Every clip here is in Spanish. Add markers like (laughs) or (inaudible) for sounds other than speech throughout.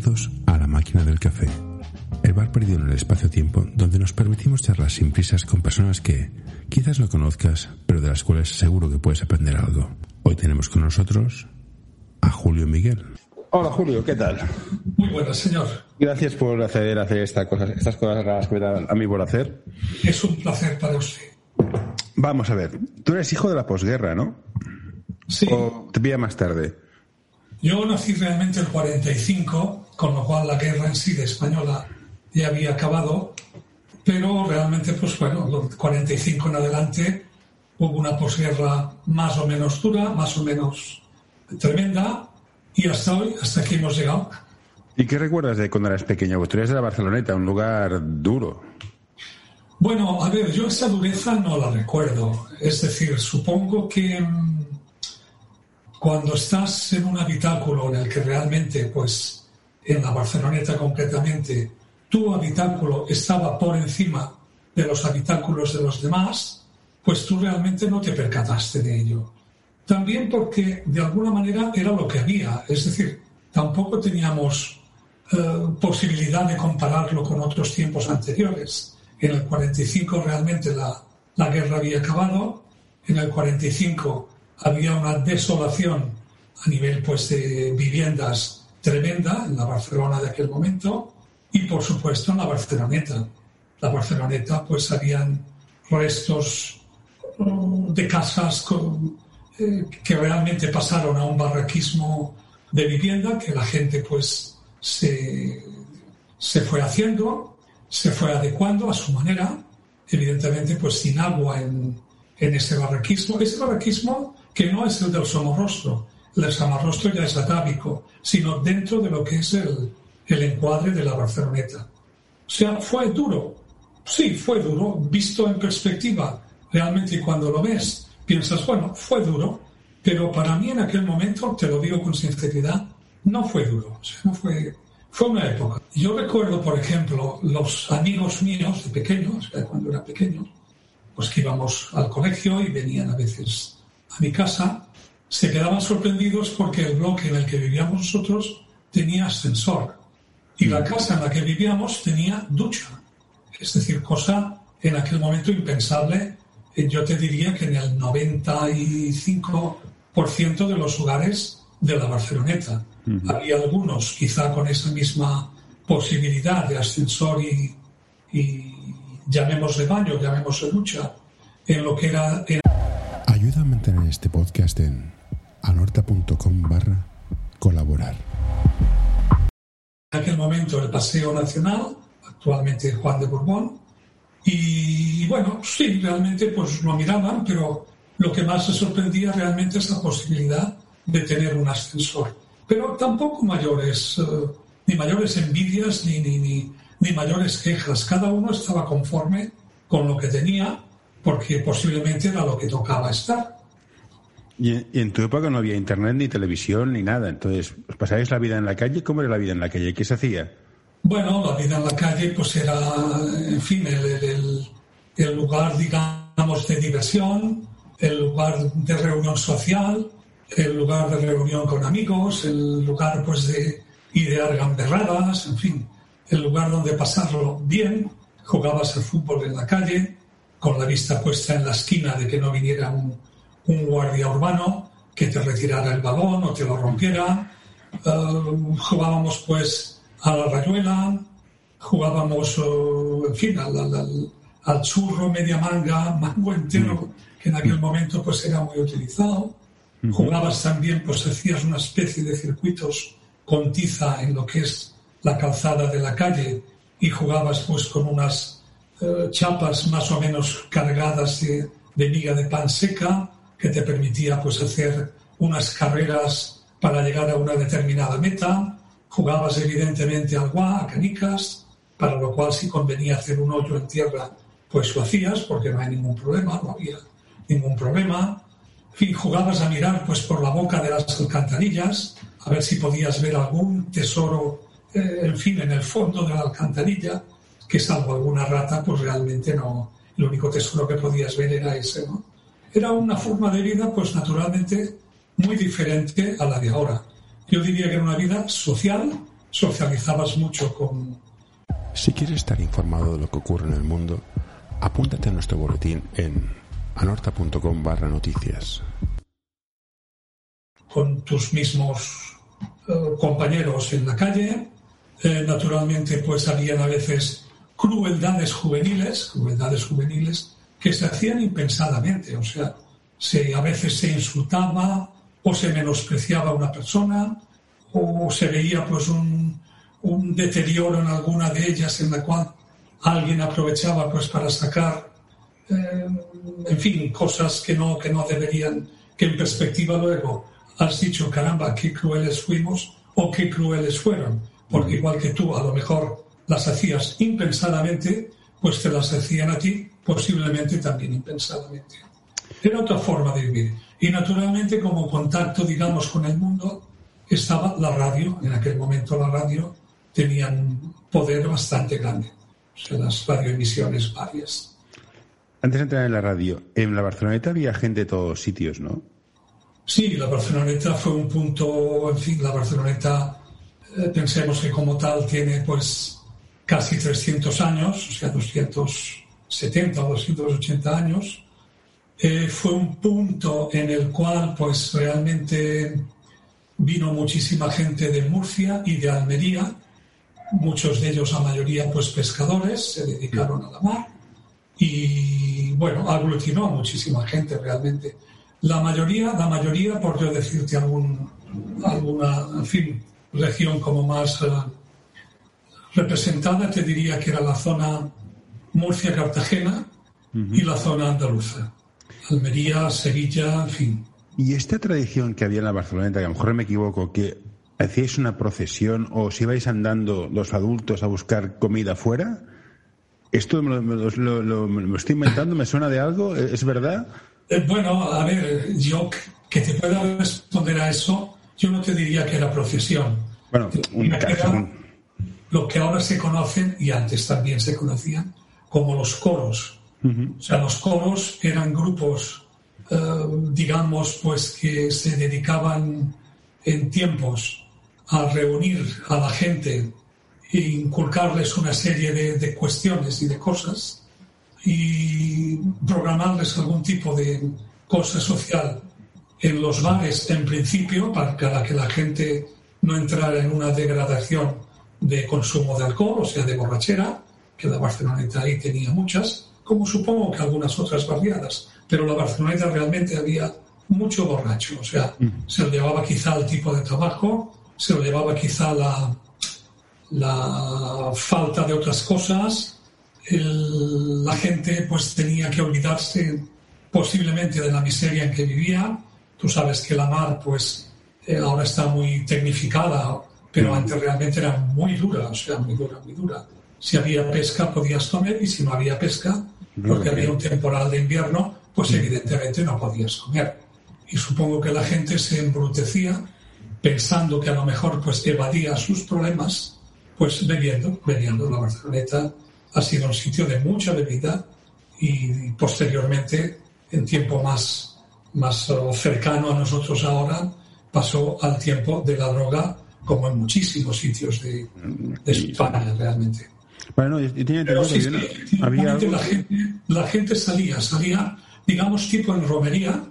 Bienvenidos a La Máquina del Café, el bar perdido en el espacio-tiempo donde nos permitimos charlar sin prisas con personas que quizás no conozcas, pero de las cuales seguro que puedes aprender algo. Hoy tenemos con nosotros a Julio Miguel. Hola Julio, ¿qué tal? Muy buenas, señor. Gracias por acceder a hacer esta cosa, estas cosas raras que me dan a mí por hacer. Es un placer para usted. Vamos a ver, tú eres hijo de la posguerra, ¿no? Sí. ¿O te pilla más tarde? Yo nací realmente el 45, con lo cual la guerra en sí de española ya había acabado, pero realmente, pues bueno, los 45 en adelante hubo una posguerra más o menos dura, más o menos tremenda, y hasta hoy, hasta aquí hemos llegado. ¿Y qué recuerdas de cuando eras pequeño? Pues tú eres de la Barceloneta, un lugar duro. Bueno, a ver, yo esa dureza no la recuerdo. Es decir, supongo que mm, cuando estás en un habitáculo en el que realmente, pues, en la Barceloneta concretamente, tu habitáculo estaba por encima de los habitáculos de los demás, pues tú realmente no te percataste de ello. También porque de alguna manera era lo que había, es decir, tampoco teníamos eh, posibilidad de compararlo con otros tiempos anteriores. En el 45 realmente la, la guerra había acabado, en el 45 había una desolación a nivel pues, de viviendas tremenda en la Barcelona de aquel momento y por supuesto en la Barceloneta. La Barceloneta pues habían restos mm, de casas con, eh, que realmente pasaron a un barraquismo de vivienda que la gente pues se, se fue haciendo, se fue adecuando a su manera, evidentemente pues sin agua en, en ese barraquismo. Ese barraquismo que no es el del somorrostro, el somorrostro ya es atávico, sino dentro de lo que es el, el encuadre de la Barceloneta. O sea, fue duro, sí, fue duro, visto en perspectiva, realmente cuando lo ves, piensas, bueno, fue duro, pero para mí en aquel momento, te lo digo con sinceridad, no fue duro, o sea, no fue, fue una época. Yo recuerdo, por ejemplo, los amigos míos de pequeños, cuando era pequeño, pues que íbamos al colegio y venían a veces a mi casa, se quedaban sorprendidos porque el bloque en el que vivíamos nosotros tenía ascensor y la casa en la que vivíamos tenía ducha. Es decir, cosa en aquel momento impensable. Eh, Yo te diría que en el 95% de los hogares de la Barceloneta. Había algunos quizá con esa misma posibilidad de ascensor y, y llamémosle baño, llamémosle ducha, en lo que era... Ayuda a mantener este podcast en anorta.com barra colaborar. en aquel momento el Paseo Nacional, actualmente Juan de Borbón. Y bueno, sí, realmente pues lo miraban, pero lo que más se sorprendía realmente es la posibilidad de tener un ascensor. Pero tampoco mayores, eh, ni mayores envidias, ni, ni, ni, ni mayores quejas. Cada uno estaba conforme con lo que tenía, porque posiblemente era lo que tocaba estar. Y en, y en tu época no había internet, ni televisión, ni nada. Entonces, ¿os pasáis la vida en la calle? ¿Cómo era la vida en la calle? ¿Qué se hacía? Bueno, la vida en la calle pues era, en fin, el, el- el lugar, digamos, de diversión, el lugar de reunión social, el lugar de reunión con amigos, el lugar pues de idear gamberradas, en fin, el lugar donde pasarlo bien, jugabas al fútbol en la calle, con la vista puesta en la esquina de que no viniera un, un guardia urbano que te retirara el balón o te lo rompiera. Eh, jugábamos pues a la rayuela, jugábamos, eh, en fin, al, al- al- al churro, media manga, mango entero, que en aquel momento pues era muy utilizado. Jugabas también, pues hacías una especie de circuitos con tiza en lo que es la calzada de la calle y jugabas pues con unas eh, chapas más o menos cargadas de, miga de pan seca que te permitía pues hacer unas carreras para llegar a una determinada meta. Jugabas evidentemente al gua, a canicas, para lo cual si convenía hacer un hoyo en tierra, pues lo hacías porque no hay ningún problema, no había ningún problema. En fin, jugabas a mirar pues por la boca de las alcantarillas, a ver si podías ver algún tesoro, eh, en fin, en el fondo de la alcantarilla, que salvo alguna rata, pues realmente no, el único tesoro que podías ver era ese, ¿no? Era una forma de vida, pues naturalmente, muy diferente a la de ahora. Yo diría que era una vida social, socializabas mucho con... Si quieres estar informado de lo que ocurre en el mundo, apúntate a nuestro boletín en anorta.com barra noticias. Con tus mismos eh, compañeros en la calle. Eh, naturalmente, pues habían a veces crueldades juveniles, crueldades juveniles que se hacían impensadamente. O sea, se, a veces se insultaba o se menospreciaba a una persona o se veía pues un, un deterioro en alguna de ellas en la cual alguien aprovechaba pues para sacar eh, en fin cosas que no que no deberían que en perspectiva luego has dicho caramba qué crueles fuimos o qué crueles fueron porque igual que tú a lo mejor las hacías impensadamente pues te las hacían a ti posiblemente también impensadamente era otra forma de vivir y naturalmente como contacto digamos con el mundo estaba la radio en aquel momento la radio tenían poder bastante grande. O sea, las radioemisiones varias. Antes de entrar en la radio, en la Barceloneta había gente de todos sitios, ¿no? Sí, la Barceloneta fue un punto, en fin, la Barceloneta, eh, pensemos que como tal tiene pues casi 300 años, o sea, 270 o 280 años. Eh, fue un punto en el cual pues realmente vino muchísima gente de Murcia y de Almería, muchos de ellos, a mayoría, pues pescadores, se dedicaron a la mar y, bueno, aglutinó a muchísima gente realmente. La mayoría, la mayoría, por yo decirte algún, alguna, en fin, región como más eh, representada, te diría que era la zona Murcia-Cartagena y la zona andaluza. Almería, Sevilla, en fin. Y esta tradición que había en la Barceloneta, que a lo mejor me equivoco, que hacíais una procesión o si ibais andando los adultos a buscar comida afuera? ¿Esto me lo, estoy inventando? ¿Me suena de algo? ¿Es verdad? Eh, bueno, a ver, yo que te pueda responder a eso, yo no te diría que era procesión. Bueno, un Lo que ahora se conocen, y antes también se conocían, como los coros. O sea, los coros eran grupos, eh, digamos, pues que se dedicaban en tiempos a reunir a la gente e inculcarles una serie de, cuestiones y de cosas y programarles algún tipo de cosa social en los bares en principio para que la gente no entrara en una degradación de consumo de alcohol, o sea, de borrachera, que la Barceloneta ahí tenía muchas, como supongo que algunas otras barriadas, pero la Barceloneta realmente había mucho borracho, o sea, se lo llevaba quizá el tipo de trabajo, se lo llevaba quizá la, la falta de otras cosas, la gente pues tenía que olvidarse posiblemente de la miseria en que vivía. Tú sabes que la mar pues eh, ahora está muy tecnificada, pero antes realmente era muy dura, o sea, muy dura, muy dura. Si había pesca podías comer y si no había pesca, porque había un temporal de invierno, pues evidentemente no podías comer. Y supongo que la gente se embrutecía pensando que a lo mejor pues evadía sus problemas, pues bebiendo, bebiendo. La Barceloneta ha sido un sitio de mucha bebida y posteriormente, en tiempo más, más cercano a nosotros ahora, pasó al tiempo de la droga como en muchísimos sitios de, España realmente. Bueno, yo tenía Pero sí, había la, gente, la gente salía, salía, digamos, tipo en romería,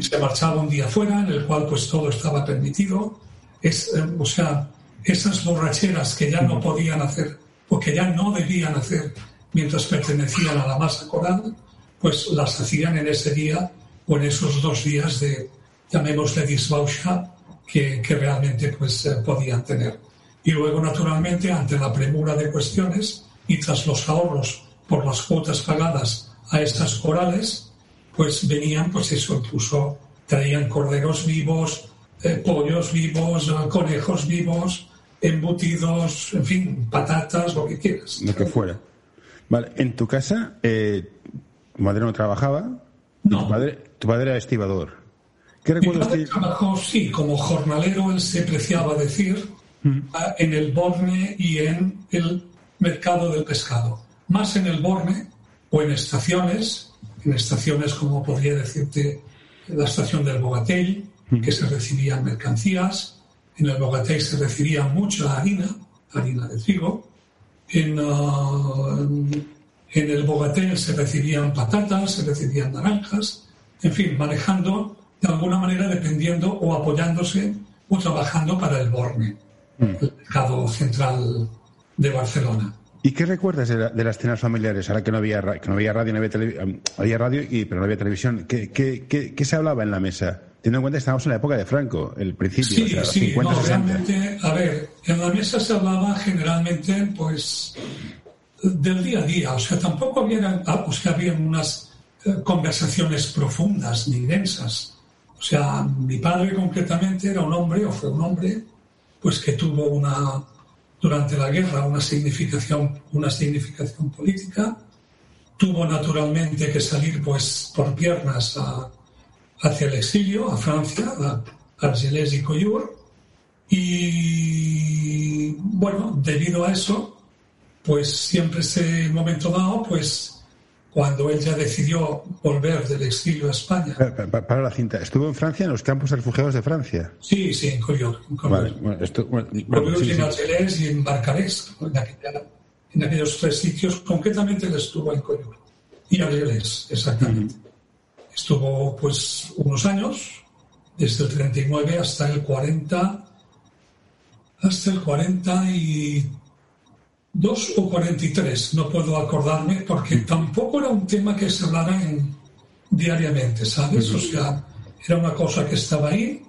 se marchaba un día fuera, en el cual pues todo estaba permitido. Es, eh, o sea, esas borracheras que ya no podían hacer o que ya no debían hacer mientras pertenecían a la masa coral, pues las hacían en ese día o en esos dos días de, llamémosle disbaucha, que, que realmente pues eh, podían tener. Y luego, naturalmente, ante la premura de cuestiones y tras los ahorros por las cuotas pagadas a estas corales, pues venían, pues eso, incluso traían corderos vivos, eh, pollos vivos, conejos vivos, embutidos, en fin, patatas, lo que quieras. Lo que fuera. Vale, en tu casa, eh, tu madre no trabajaba. No. Tu padre, tu padre era estibador. ¿Qué? Mi trabajó, sí, como jornalero, él se preciaba decir, mm. en el Borne y en el mercado del pescado. Más en el Borne o en estaciones, en estaciones como podría decirte la estación del Bogatell, que se recibían mercancías, En el Bogatey se recibía mucha harina, harina de trigo. En, ah, en el Bogatey se recibían patatas, se recibían naranjas, en fin, manejando de alguna manera dependiendo o apoyándose o trabajando para el Borne, mm. el mercado central de Barcelona. ¿Y qué recuerdas de, las cenas familiares? Ahora que no había, que no había radio, no había, había radio y, pero no había televisión. ¿Qué, qué, qué, se hablaba en la mesa? Teniendo en cuenta que estábamos en la época de Franco, el principio, sí, sí, 50, no, realmente, a ver, en la mesa se hablaba generalmente, pues, del día a día. O sea, tampoco había, o sea, había unas eh, conversaciones profundas ni densas. O sea, mi padre concretamente era un hombre, o fue un hombre, pues que tuvo una durante la guerra una significación, una significación política. Tuvo naturalmente que salir pues por piernas hacia el exilio, a Francia, a Argelès y Coyur. Y bueno, debido a eso, pues siempre ese momento dado, pues cuando él ya decidió volver del exilio a España. Para, la cinta, ¿estuvo en Francia, en los campos refugiados de Francia? Sí, sí, en Coyot. En Vale, bueno, esto, bueno, y en Argelès y en Barcarés, en, aquellos tres sitios, concretamente él estuvo en Coyot. Y Argelès, exactamente. Estuvo pues unos años, desde el 39 hasta el 40, hasta el 40 y dos o 43, no puedo acordarme, porque tampoco era un tema que se hablara diariamente, ¿sabes? O sea, era una cosa que estaba ahí,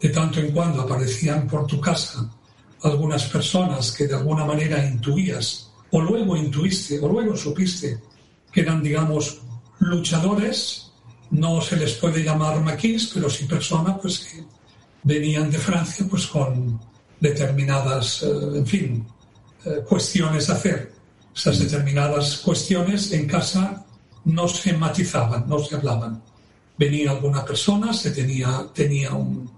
de tanto en cuando aparecían por tu casa algunas personas que de alguna manera intuías, o luego intuiste, o luego supiste que eran, digamos, luchadores, no se les puede llamar maquis, pero sí personas pues, que venían de Francia pues con determinadas, eh, en fin, eh, cuestiones hacer. Esas determinadas cuestiones en casa no se matizaban, no se hablaban. Venía alguna persona, se tenía, tenía un,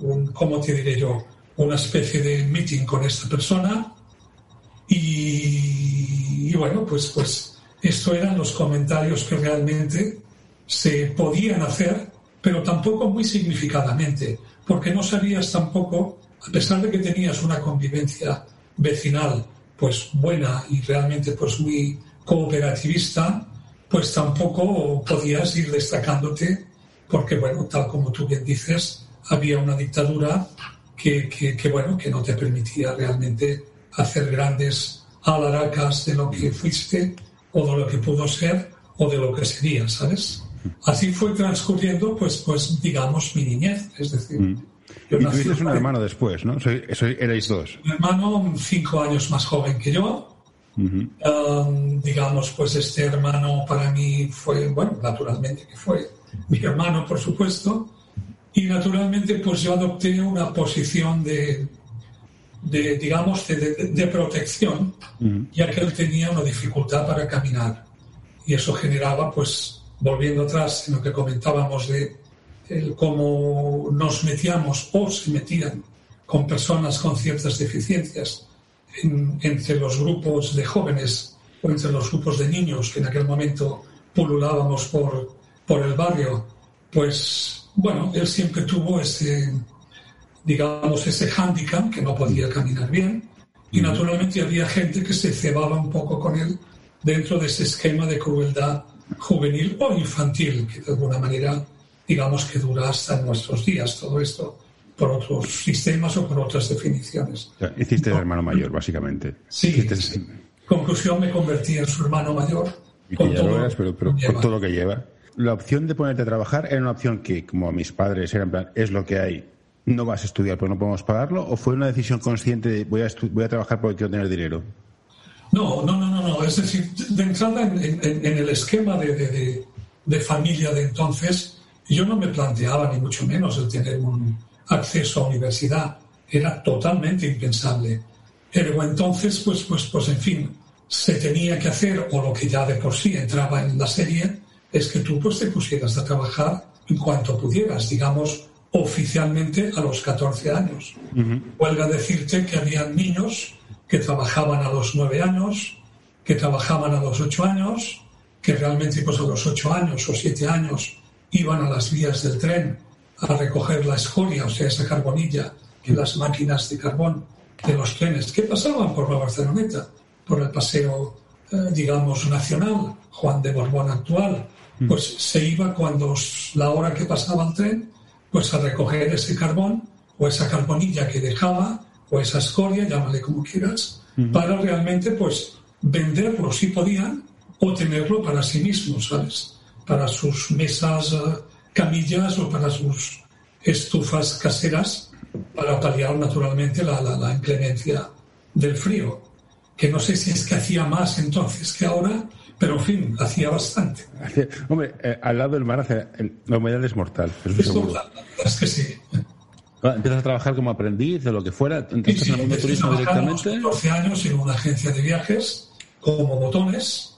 un ¿cómo te diré yo? Una especie de meeting con esta persona y, y bueno, pues, pues esto eran los comentarios que realmente se podían hacer, pero tampoco muy significadamente, porque no sabías tampoco, a pesar de que tenías una convivencia vecinal pues buena y realmente pues muy cooperativista, pues tampoco podías ir destacándote porque bueno, tal como tú bien dices, había una dictadura que, que, bueno, que no te permitía realmente hacer grandes alaracas de lo que fuiste o de lo que pudo ser o de lo que sería, ¿sabes? Así fue transcurriendo, pues, pues digamos, mi niñez, es decir, mm y tuviste un hermano después, ¿no? Soy, erais dos. Mi hermano, cinco años más joven que yo. Um, digamos, pues este hermano para mí fue, bueno, naturalmente que fue mi hermano, por supuesto. Y naturalmente, pues yo adopté una posición de, de digamos, de, protección, ya que él tenía una dificultad para caminar. Y eso generaba, pues, volviendo atrás en lo que comentábamos de el cómo nos metíamos o se metían con personas con ciertas deficiencias entre los grupos de jóvenes o entre los grupos de niños que en aquel momento pululábamos por, por el barrio, pues bueno, él siempre tuvo ese, digamos, ese hándicap que no podía caminar bien y naturalmente había gente que se cebaba un poco con él dentro de ese esquema de crueldad juvenil o infantil que de alguna manera digamos que dura hasta nuestros días todo esto por otros sistemas o por otras definiciones. hiciste el hermano mayor, básicamente. Sí. Conclusión, me convertí en su hermano mayor. Y con ya todo lo eras, pero, pero con todo lo que lleva. La opción de ponerte a trabajar era una opción que, como mis padres, era en plan, es lo que hay, no vas a estudiar pero no podemos pagarlo, o fue una decisión consciente de voy a, voy a trabajar porque quiero tener dinero? No, no, no, no, no. Es decir, de entrada en, el esquema de, de, de familia de entonces, yo no me planteaba ni mucho menos el tener un acceso a universidad. Era totalmente impensable. Pero entonces, pues, pues, pues, en fin, se tenía que hacer, o lo que ya de por sí entraba en la serie, es que tú pues te pusieras a trabajar en cuanto pudieras, digamos, oficialmente a los 14 años. Uh decirte que había niños que trabajaban a los 9 años, que trabajaban a los 8 años, que realmente pues a los 8 años o 7 años iban a las vías del tren a recoger la escoria, o sea, esa carbonilla que las máquinas de carbón de los trenes que pasaban por la Barceloneta, por el paseo, eh, digamos, nacional, Juan de Borbón actual, mm. pues se iba cuando la hora que pasaba el tren, pues a recoger ese carbón o esa carbonilla que dejaba o esa escoria, llámale como quieras, mm. para realmente pues venderlo si podían o tenerlo para sí mismos, ¿sabes? Para sus mesas, eh, camillas o para sus estufas caseras para paliar naturalmente la, la, inclemencia del frío, que no sé si es que hacía más entonces que ahora, pero en fin, hacía bastante. (laughs) Hombre, eh, al lado del mar hace, la humedad es mortal. Es, es que sí. Ah, empiezas a trabajar como aprendiz de lo que fuera, entonces en el mundo turismo directamente. 12 años en una agencia de viajes como botones,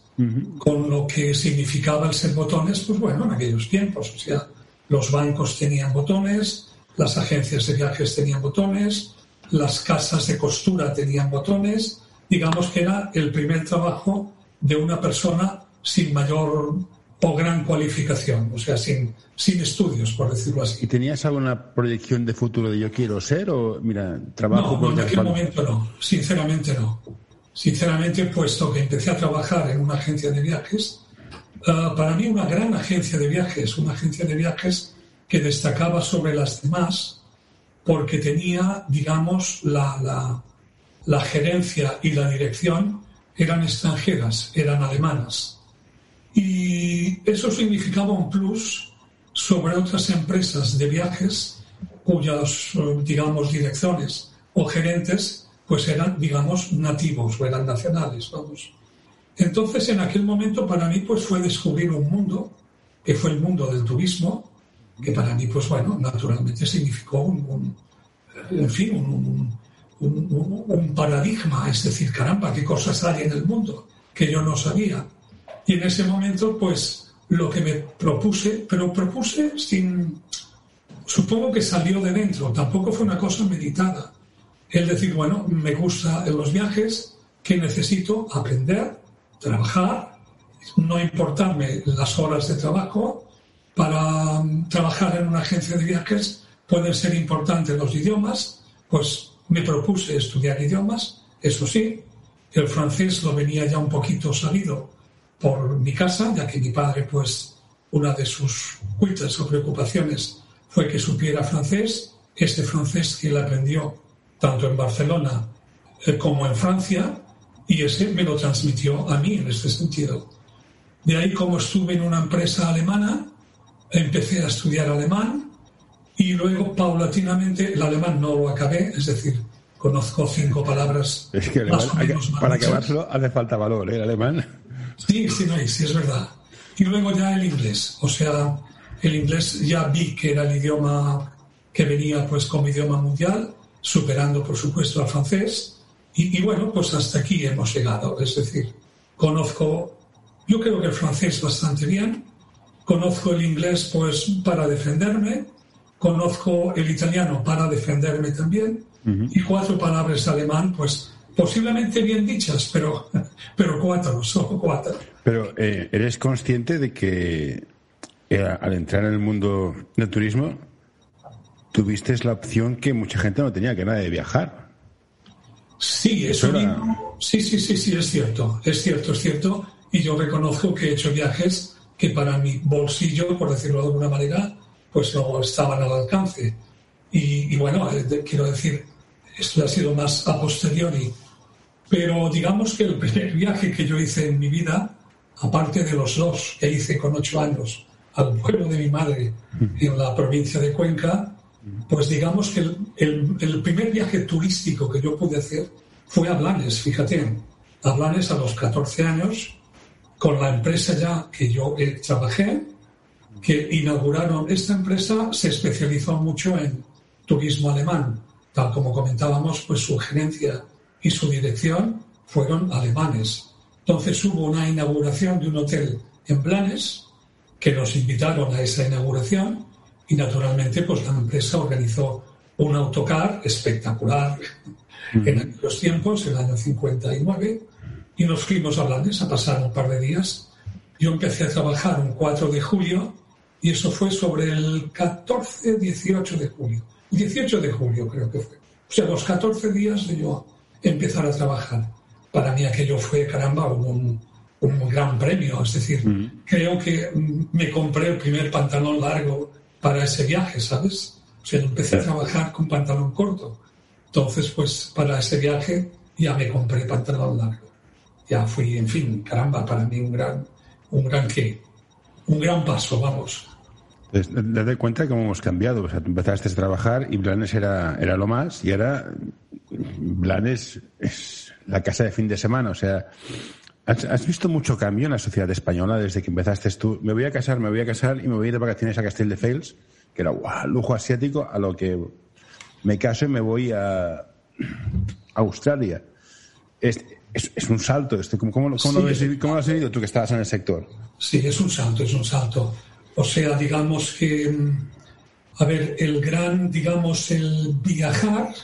con lo que significaba el ser botones, pues bueno, en aquellos tiempos, o sea, los bancos tenían botones, las agencias de viajes tenían botones, las casas de costura tenían botones. Digamos que era el primer trabajo de una persona sin mayor o gran cualificación, o sea, sin, sin estudios, por decirlo así. ¿Y tenías alguna proyección de futuro de yo quiero ser o, mira, trabajo no, en aquel momento no, sinceramente no. Sinceramente, puesto que empecé a trabajar en una agencia de viajes, ah, para mí una gran agencia de viajes, una agencia de viajes que destacaba sobre las demás porque tenía, digamos, la, la, gerencia y la dirección eran extranjeras, eran alemanas. Y eso significaba un plus sobre otras empresas de viajes cuyas, digamos, direcciones o gerentes pues eran, digamos, nativos o eran nacionales, vamos. Entonces, en aquel momento para mí pues fue descubrir un mundo, que fue el mundo del turismo, que para mí, pues bueno, naturalmente significó en fin, un, un, paradigma, es decir, caramba, qué cosas hay en el mundo que yo no sabía. Y en ese momento, pues lo que me propuse, pero propuse sin, supongo que salió de dentro, tampoco fue una cosa meditada. Es decir, bueno, me gusta los viajes, que necesito aprender, trabajar, no importarme las horas de trabajo, para um, trabajar en una agencia de viajes pueden ser importantes los idiomas, pues me propuse estudiar idiomas, eso sí, el francés lo venía ya un poquito salido por mi casa, ya que mi padre, pues, una de sus cuitas o preocupaciones fue que supiera francés, este francés que él aprendió tanto en Barcelona eh, como en Francia, y ese me lo transmitió a mí en este sentido. De ahí como estuve en una empresa alemana, empecé a estudiar alemán y luego paulatinamente el alemán no lo acabé, es decir, conozco cinco palabras. (laughs) Es que para acabarlo hace falta valor, ¿eh? El alemán. Sí, sí, no, sí, es verdad. Y luego ya el inglés, o sea, el inglés ya vi que era el idioma que venía pues como idioma mundial, superando por supuesto al francés. Y, y bueno, pues hasta aquí hemos llegado, es decir, conozco, yo creo que el francés bastante bien, conozco el inglés pues para defenderme, conozco el italiano para defenderme también, y cuatro palabras alemán, pues posiblemente bien dichas, pero, (laughs) pero cuatro, (laughs) solo cuatro. Pero eh, ¿eres consciente de que eh, al entrar en el mundo del turismo tuviste la opción que mucha gente no tenía, que era de viajar? Sí, eso, sí, sí, sí, sí, es cierto, es cierto, es cierto, y yo reconozco que he hecho viajes que para mi bolsillo, por decirlo de alguna manera, pues no estaban al alcance. Y, bueno, eh, quiero decir, esto ha sido más a posteriori. Pero digamos que el primer viaje que yo hice en mi vida, aparte de los dos que hice con ocho años al pueblo de mi madre en la provincia de Cuenca, pues digamos que el, primer viaje turístico que yo pude hacer fue a Blanes, fíjate, a Blanes a los 14 años, con la empresa ya que yo eh, trabajé, que inauguraron esta empresa, se especializó mucho en turismo alemán. Tal como comentábamos, pues su gerencia y su dirección fueron alemanes. Entonces hubo una inauguración de un hotel en Blanes, que nos invitaron a esa inauguración y naturalmente pues la empresa organizó un autocar espectacular en aquellos tiempos, el año 59, y nos fuimos a Blanes a pasar un par de días. Yo empecé a trabajar un 4 de julio y eso fue sobre el 14-18 de julio. 18 de julio creo que fue. O sea, los 14 días de yo empezar a trabajar. Para mí aquello fue, caramba, un, un gran premio. Es decir, creo que me compré el primer pantalón largo para ese viaje, ¿sabes? O sea, empecé a trabajar con pantalón corto. Entonces, pues para ese viaje ya me compré pantalón largo. Ya fui, en fin, caramba, para mí un gran, un gran qué, un gran paso, vamos. Date cuenta cómo hemos cambiado. O sea, tú empezaste a trabajar y Blanes era, era lo más y ahora Blanes es la casa de fin de semana. O sea, ¿has, visto mucho cambio en la sociedad española desde que empezaste tú? Me voy a casar, me voy a casar y me voy a ir de vacaciones a Castel de Fels, que era lujo asiático, a lo que me caso y me voy a Australia. Es, es, un salto. Este, ¿Cómo, cómo, lo has vivido tú que estabas en el sector? Sí, es un salto, es un salto. O sea, digamos que, mm, a ver, el gran, digamos, el viajar,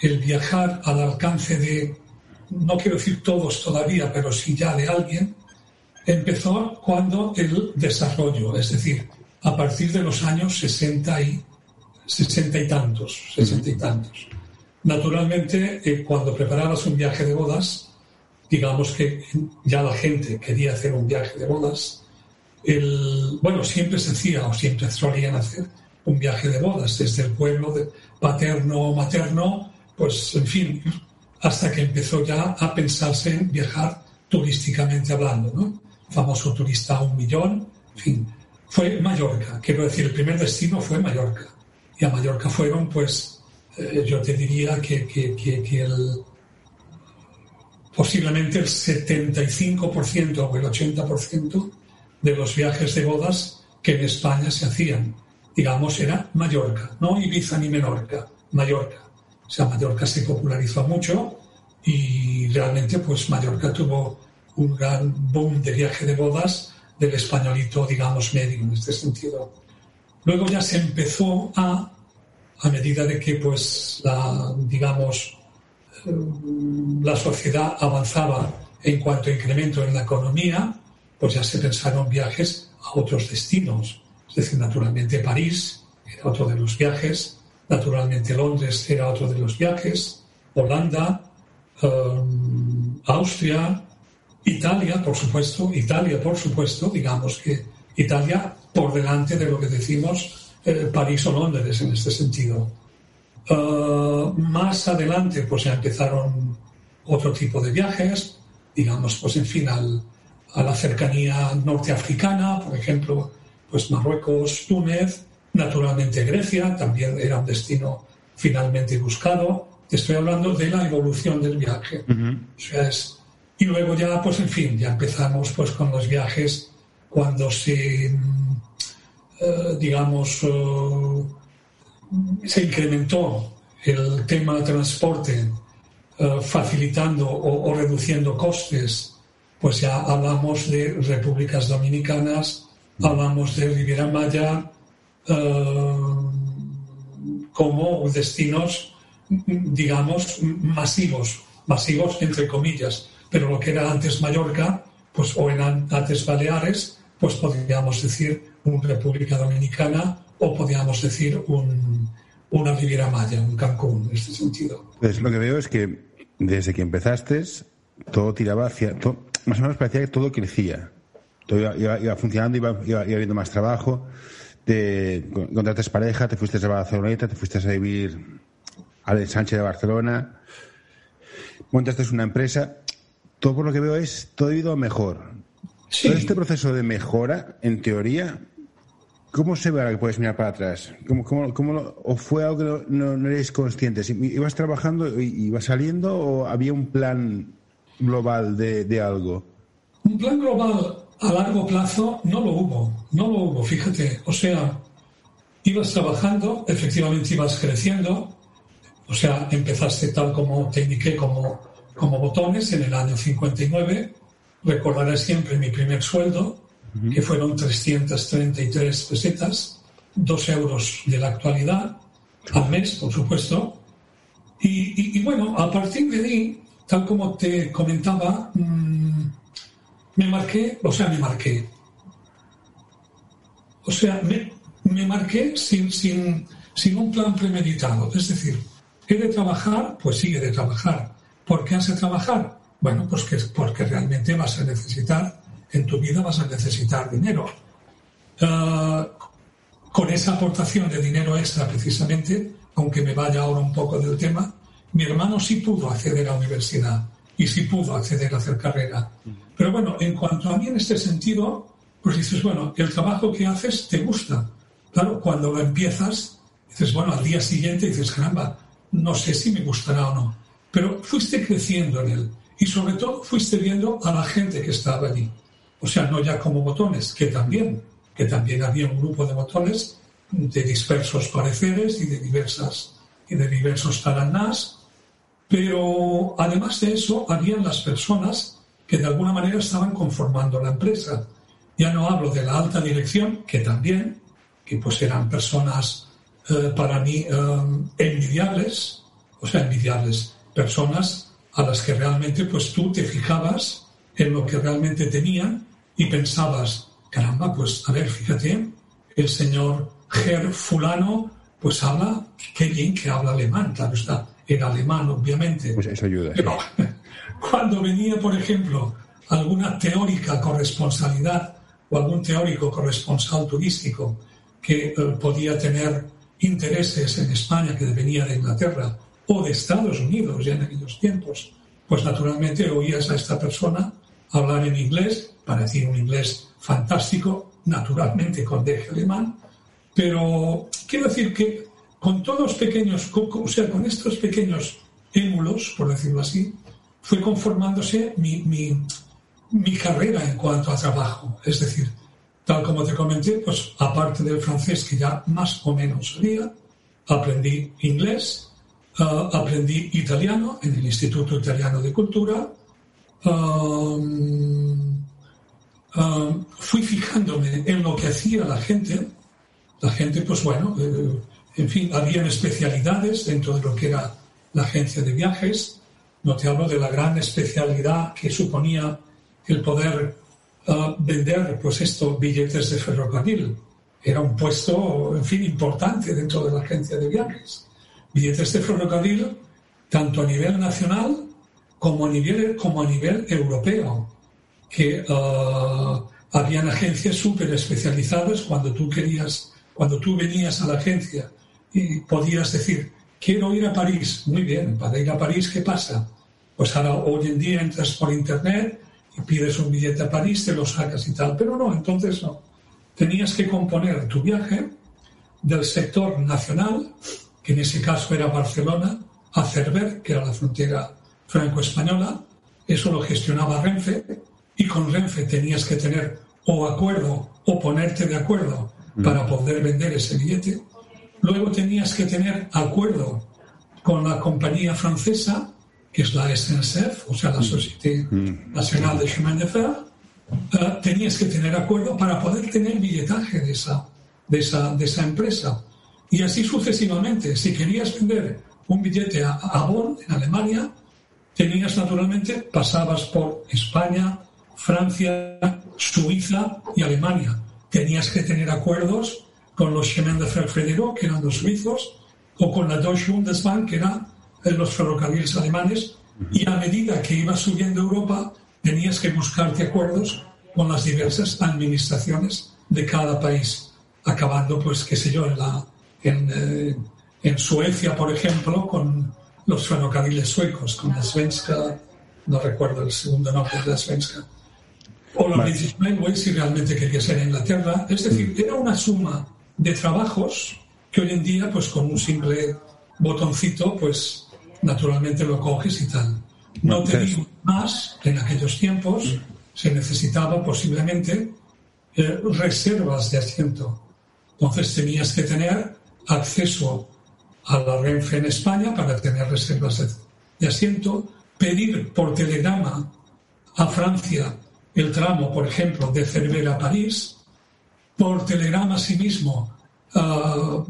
el viajar al alcance de, no quiero decir todos todavía, pero sí ya de alguien, empezó cuando el desarrollo, es decir, a partir de los años 60 y, 60 y tantos, 60 y tantos. Naturalmente, eh, cuando preparabas un viaje de bodas, digamos que ya la gente quería hacer un viaje de bodas, el, bueno, siempre se hacía o siempre solían hacer un viaje de bodas desde el pueblo de paterno o materno, pues en fin, hasta que empezó ya a pensarse en viajar turísticamente hablando, ¿no? Famoso turista a un millón, en fin, fue Mallorca, quiero decir, el primer destino fue Mallorca. Y a Mallorca fueron, pues, eh, yo te diría que, que, que el, posiblemente el 75% o el 80% de los viajes de bodas que en España se hacían. Digamos, era Mallorca, no Ibiza ni Menorca, Mallorca. Sea, Mallorca se popularizó mucho y realmente pues Mallorca tuvo un gran boom de viaje de bodas del españolito, digamos, medio en este sentido. Luego ya se empezó a, a medida de que pues la, digamos, eh, la sociedad avanzaba en cuanto a incremento en la economía, pues ya se pensaron viajes a otros destinos. Es decir, naturalmente París era otro de los viajes, naturalmente Londres era otro de los viajes, Holanda, um, Austria, Italia, por supuesto, Italia, por supuesto, digamos que Italia por delante de lo que decimos eh, París o Londres en este sentido. Uh, más adelante, pues ya empezaron otro tipo de viajes, digamos, pues en fin, al, a la cercanía norteafricana, por ejemplo, pues Marruecos, Túnez, naturalmente Grecia, también era un destino finalmente buscado. Estoy hablando de la evolución del viaje. y luego ya, pues en fin, ya empezamos pues con los viajes cuando se, eh, digamos, eh, se incrementó el tema de transporte, eh, facilitando o reduciendo costes pues ya hablamos de repúblicas dominicanas, hablamos de Riviera Maya eh, como destinos, digamos, masivos, masivos entre comillas, pero lo que era antes Mallorca, pues o eran antes Baleares, pues podríamos decir una República Dominicana o podríamos decir un, una Riviera Maya, un Cancún, en este sentido. Pues lo que veo es que desde que empezaste, todo tiraba hacia más o menos parecía que todo crecía. Todo iba, funcionando, iba, iba, habiendo más trabajo. Te contrataste pareja, te fuiste a Barceloneta, te fuiste a vivir al Sánchez de Barcelona. Montaste una empresa. Todo por lo que veo es, todo ha ido mejor. Todo este proceso de mejora, en teoría, ¿Cómo se ve ahora que puedes mirar para atrás? ¿Cómo, cómo, cómo ¿O fue algo que no, no, eres conscientes? ¿Ibas trabajando y ibas saliendo o había un plan global de, algo? Un plan global a largo plazo no lo hubo, no lo hubo, fíjate. O sea, ibas trabajando, efectivamente ibas creciendo, o sea, empezaste tal como te indiqué, como, como botones en el año 59. Recordaré siempre mi primer sueldo, que fueron 333 pesetas, dos euros de la actualidad, al mes, por supuesto. Y, y, bueno, a partir de ahí tal como te comentaba, mm, me marqué, o sea, me marqué. O sea, me, marqué sin, sin, sin un plan premeditado. Es decir, ¿he de trabajar? Pues sigue de trabajar. ¿Por qué has de trabajar? Bueno, pues que, porque realmente vas a necesitar, en tu vida vas a necesitar dinero. Ah, con esa aportación de dinero extra, precisamente, aunque me vaya ahora un poco del tema, mi hermano sí pudo acceder a la universidad y sí pudo acceder a hacer carrera. Pero bueno, en cuanto a mí en este sentido, pues dices, bueno, el trabajo que haces te gusta. Claro, cuando lo empiezas, dices, bueno, al día siguiente dices, caramba, no sé si me gustará o no. Pero fuiste creciendo en él y sobre todo fuiste viendo a la gente que estaba allí. O sea, no ya como botones, que también, que también había un grupo de botones de dispersos pareceres y de diversas y de diversos taranás, pero además de eso habían las personas que de alguna manera estaban conformando la empresa. Ya no hablo de la alta dirección, que también, que pues eran personas eh, para mí eh, envidiables, o sea, envidiables, personas a las que realmente pues tú te fijabas en lo que realmente tenían y pensabas, caramba, pues a ver, fíjate, el señor Ger fulano pues habla, qué bien que habla alemán, claro está, era alemán obviamente. Pues eso ayuda. Pero cuando venía, por ejemplo, alguna teórica corresponsalidad o algún teórico corresponsal turístico que eh, podía tener intereses en España que venía de Inglaterra o de Estados Unidos ya en aquellos tiempos, pues naturalmente oías a esta persona hablar en inglés, parecía un inglés fantástico, naturalmente con deje alemán, pero quiero decir que con todos pequeños, o sea, con estos pequeños émulos, por decirlo así, fue conformándose mi, mi, carrera en cuanto a trabajo. Es decir, tal como te comenté, pues aparte del francés que ya más o menos sabía, aprendí inglés, ah, aprendí italiano en el Instituto Italiano de Cultura, fui fijándome en lo que hacía la gente. La gente, pues bueno, eh, en fin, había especialidades dentro de lo que era la agencia de viajes. No te hablo de la gran especialidad que suponía el poder ah, vender, pues estos billetes de ferrocarril. Era un puesto, en fin, importante dentro de la agencia de viajes. Billetes de ferrocarril, tanto a nivel nacional como a nivel, como a nivel europeo, que uh, habían agencias súper especializadas cuando tú querías, cuando tú venías a la agencia y podías decir, quiero ir a París. Muy bien, para ir a París, ¿qué pasa? Pues ahora hoy en día entras por internet y pides un billete a París, te lo sacas y tal. Pero no, entonces no. Tenías que componer tu viaje del sector nacional, que en ese caso era Barcelona, a Cerver, que era la frontera franco-española. Eso lo gestionaba Renfe y con Renfe tenías que tener o acuerdo o ponerte de acuerdo mm. para poder vender ese billete. Luego tenías que tener acuerdo con la compañía francesa, que es la SNCF, o sea, la mm. Société mm. Nacional de Chemin de Fer. Tenías que tener acuerdo para poder tener billetaje de esa, de esa, de esa empresa. Y así sucesivamente. Si querías vender un billete a, a Bonn, en Alemania, tenías naturalmente, pasabas por España, Francia, Suiza y Alemania. Tenías que tener acuerdos con los Chemin de Fer que eran los suizos, o con la Deutsche Bundesbahn, que eran los ferrocarriles alemanes, y a medida que ibas subiendo Europa, tenías que buscarte acuerdos con las diversas administraciones de cada país, acabando, pues, qué sé yo, en, la, en, eh, en Suecia, por ejemplo, con los ferrocarriles suecos, con la Svenska, no recuerdo el segundo nombre de la Svenska, o la British Railway si realmente quería ser Inglaterra. Es decir, era una suma de trabajos que hoy en día, pues con un simple botoncito, pues naturalmente lo coges y tal. No te digo más, en aquellos tiempos se necesitaba posiblemente eh, reservas de asiento. Entonces tenías que tener acceso a la Renfe en España para tener reservas de asiento, pedir por telegrama a Francia el tramo, por ejemplo, de Cervera a París, por telegrama a,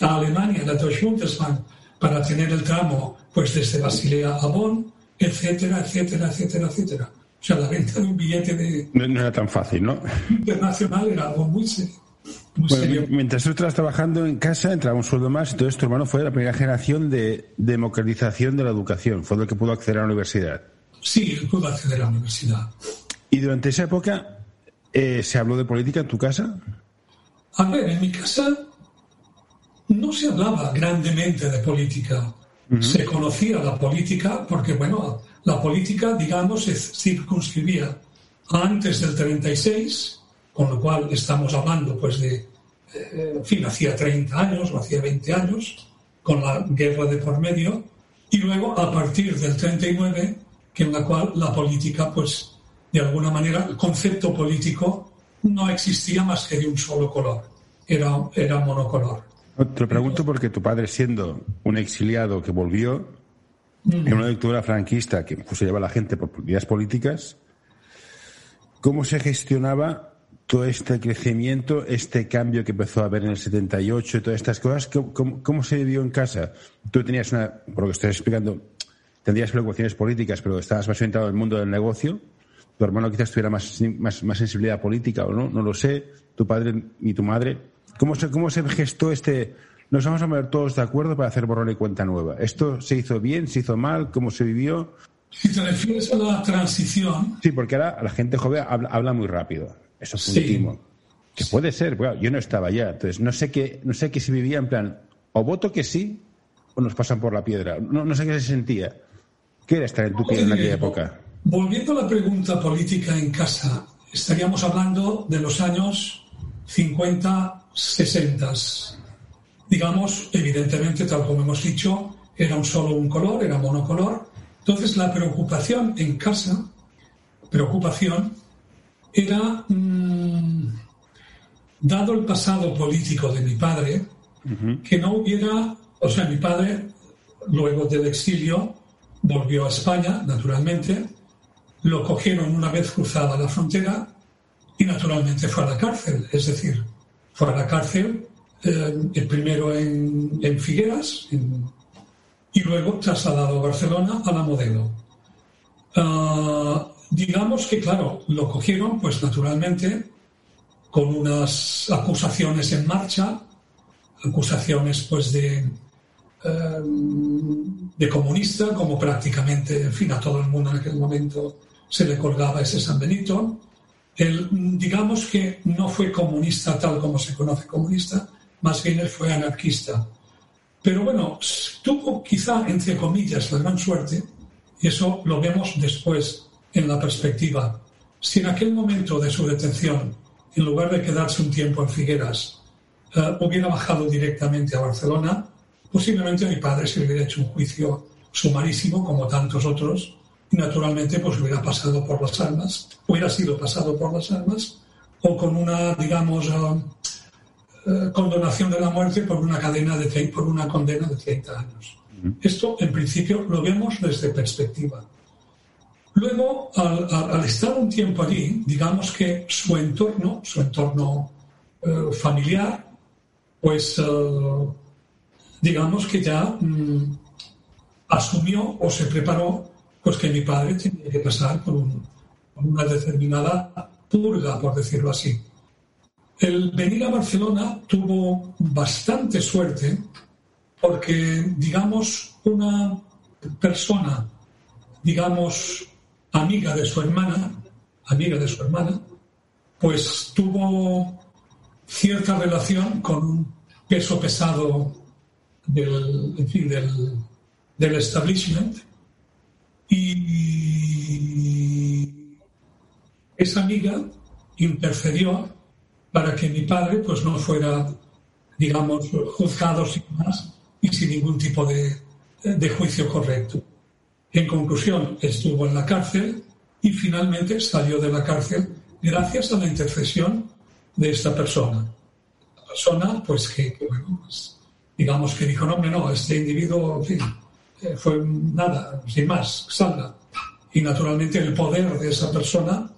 a Alemania, la Deutsche Bundesbank, para tener el tramo pues desde Basilea a Bonn, etcétera, etcétera, etcétera, etcétera. O sea, la venta de un billete de... No, era tan fácil, ¿no? Internacional era algo muy serio. mientras tú estabas trabajando en casa, entraba un sueldo más, entonces tu hermano fue la primera generación de democratización de la educación, fue el que pudo acceder a la universidad. Sí, pudo acceder a la universidad. ¿Y durante esa época eh, se habló de política en tu casa? A ver, en mi casa no se hablaba grandemente de política. Se conocía la política porque, bueno, la política, digamos, se circunscribía antes del 36, con lo cual estamos hablando, pues, de, eh, en fin, hacía 30 años o hacía 20 años, con la guerra de por medio, y luego a partir del 39, que en la cual la política, pues, de alguna manera, el concepto político no existía más que de un solo color, era, era monocolor. Te lo pregunto porque tu padre, siendo un exiliado que volvió en una dictadura franquista que se lleva a la gente por ideas políticas, ¿cómo se gestionaba todo este crecimiento, este cambio que empezó a haber en el 78 y todas estas cosas? ¿Cómo, se vivió en casa? Tú tenías una, por lo que estás explicando, tendrías preocupaciones políticas, pero estabas más orientado al mundo del negocio. Tu hermano quizás tuviera más, más, más sensibilidad política o no, no lo sé. Tu padre y tu madre. ¿Cómo se, cómo se gestó este, nos vamos a poner todos de acuerdo para hacer borrón y cuenta nueva. ¿Esto se hizo bien, se hizo mal? ¿Cómo se vivió? Si te refieres a la transición. Sí, porque ahora la gente joven habla, muy rápido. Eso es último. Que puede ser, bueno, yo no estaba ya, entonces no sé qué, no sé qué se vivía en plan, o voto que sí, o nos pasan por la piedra. No, no sé qué se sentía. ¿Qué era estar en tu piel en aquella época? Volviendo a la pregunta política en casa, estaríamos hablando de los años 50, 60 digamos, evidentemente, tal como hemos dicho, era un solo un color, era monocolor. Entonces la preocupación en casa, preocupación, era, mm, dado el pasado político de mi padre, que no hubiera, o sea, mi padre, luego del exilio, volvió a España, naturalmente, lo cogieron una vez cruzada la frontera y naturalmente fue a la cárcel, es decir, fue a la cárcel el eh, primero en, Figueras y luego trasladado a Barcelona a la modelo. Ah, digamos que, claro, lo cogieron, pues naturalmente, con unas acusaciones en marcha, acusaciones pues de, eh, de comunista, como prácticamente, en fin, a todo el mundo en aquel momento se le colgaba ese San Benito. El, digamos que no fue comunista tal como se conoce comunista, más bien él fue anarquista. Pero bueno, tuvo quizá, entre comillas, la gran suerte, y eso lo vemos después en la perspectiva. Si en aquel momento de su detención, en lugar de quedarse un tiempo en Figueras, eh, hubiera bajado directamente a Barcelona, posiblemente mi padre se hubiera hecho un juicio sumarísimo, como tantos otros, naturalmente pues hubiera pasado por las armas, hubiera sido pasado por las armas, o con una, digamos, eh, condonación de la muerte por una, cadena de, por una condena de 30 años. Esto, en principio, lo vemos desde perspectiva. Luego, al, estar un tiempo allí, digamos que su entorno, su entorno eh, familiar, pues digamos que ya mm, asumió o se preparó pues que mi padre tenía que pasar por una determinada purga, por decirlo así. El venir a Barcelona tuvo bastante suerte porque, digamos, una persona, digamos, amiga de su hermana, amiga de su hermana, pues tuvo cierta relación con un peso pesado del, en fin, del, establishment y esa amiga intercedió para que mi padre pues no fuera, digamos, juzgado sin más y sin ningún tipo de, de juicio correcto. En conclusión, estuvo en la cárcel y finalmente salió de la cárcel gracias a la intercesión de esta persona. La persona, pues que, bueno, pues, digamos que dijo, no, hombre, no, este individuo, en fin, eh, fue nada, sin más, salga. Y naturalmente el poder de esa persona,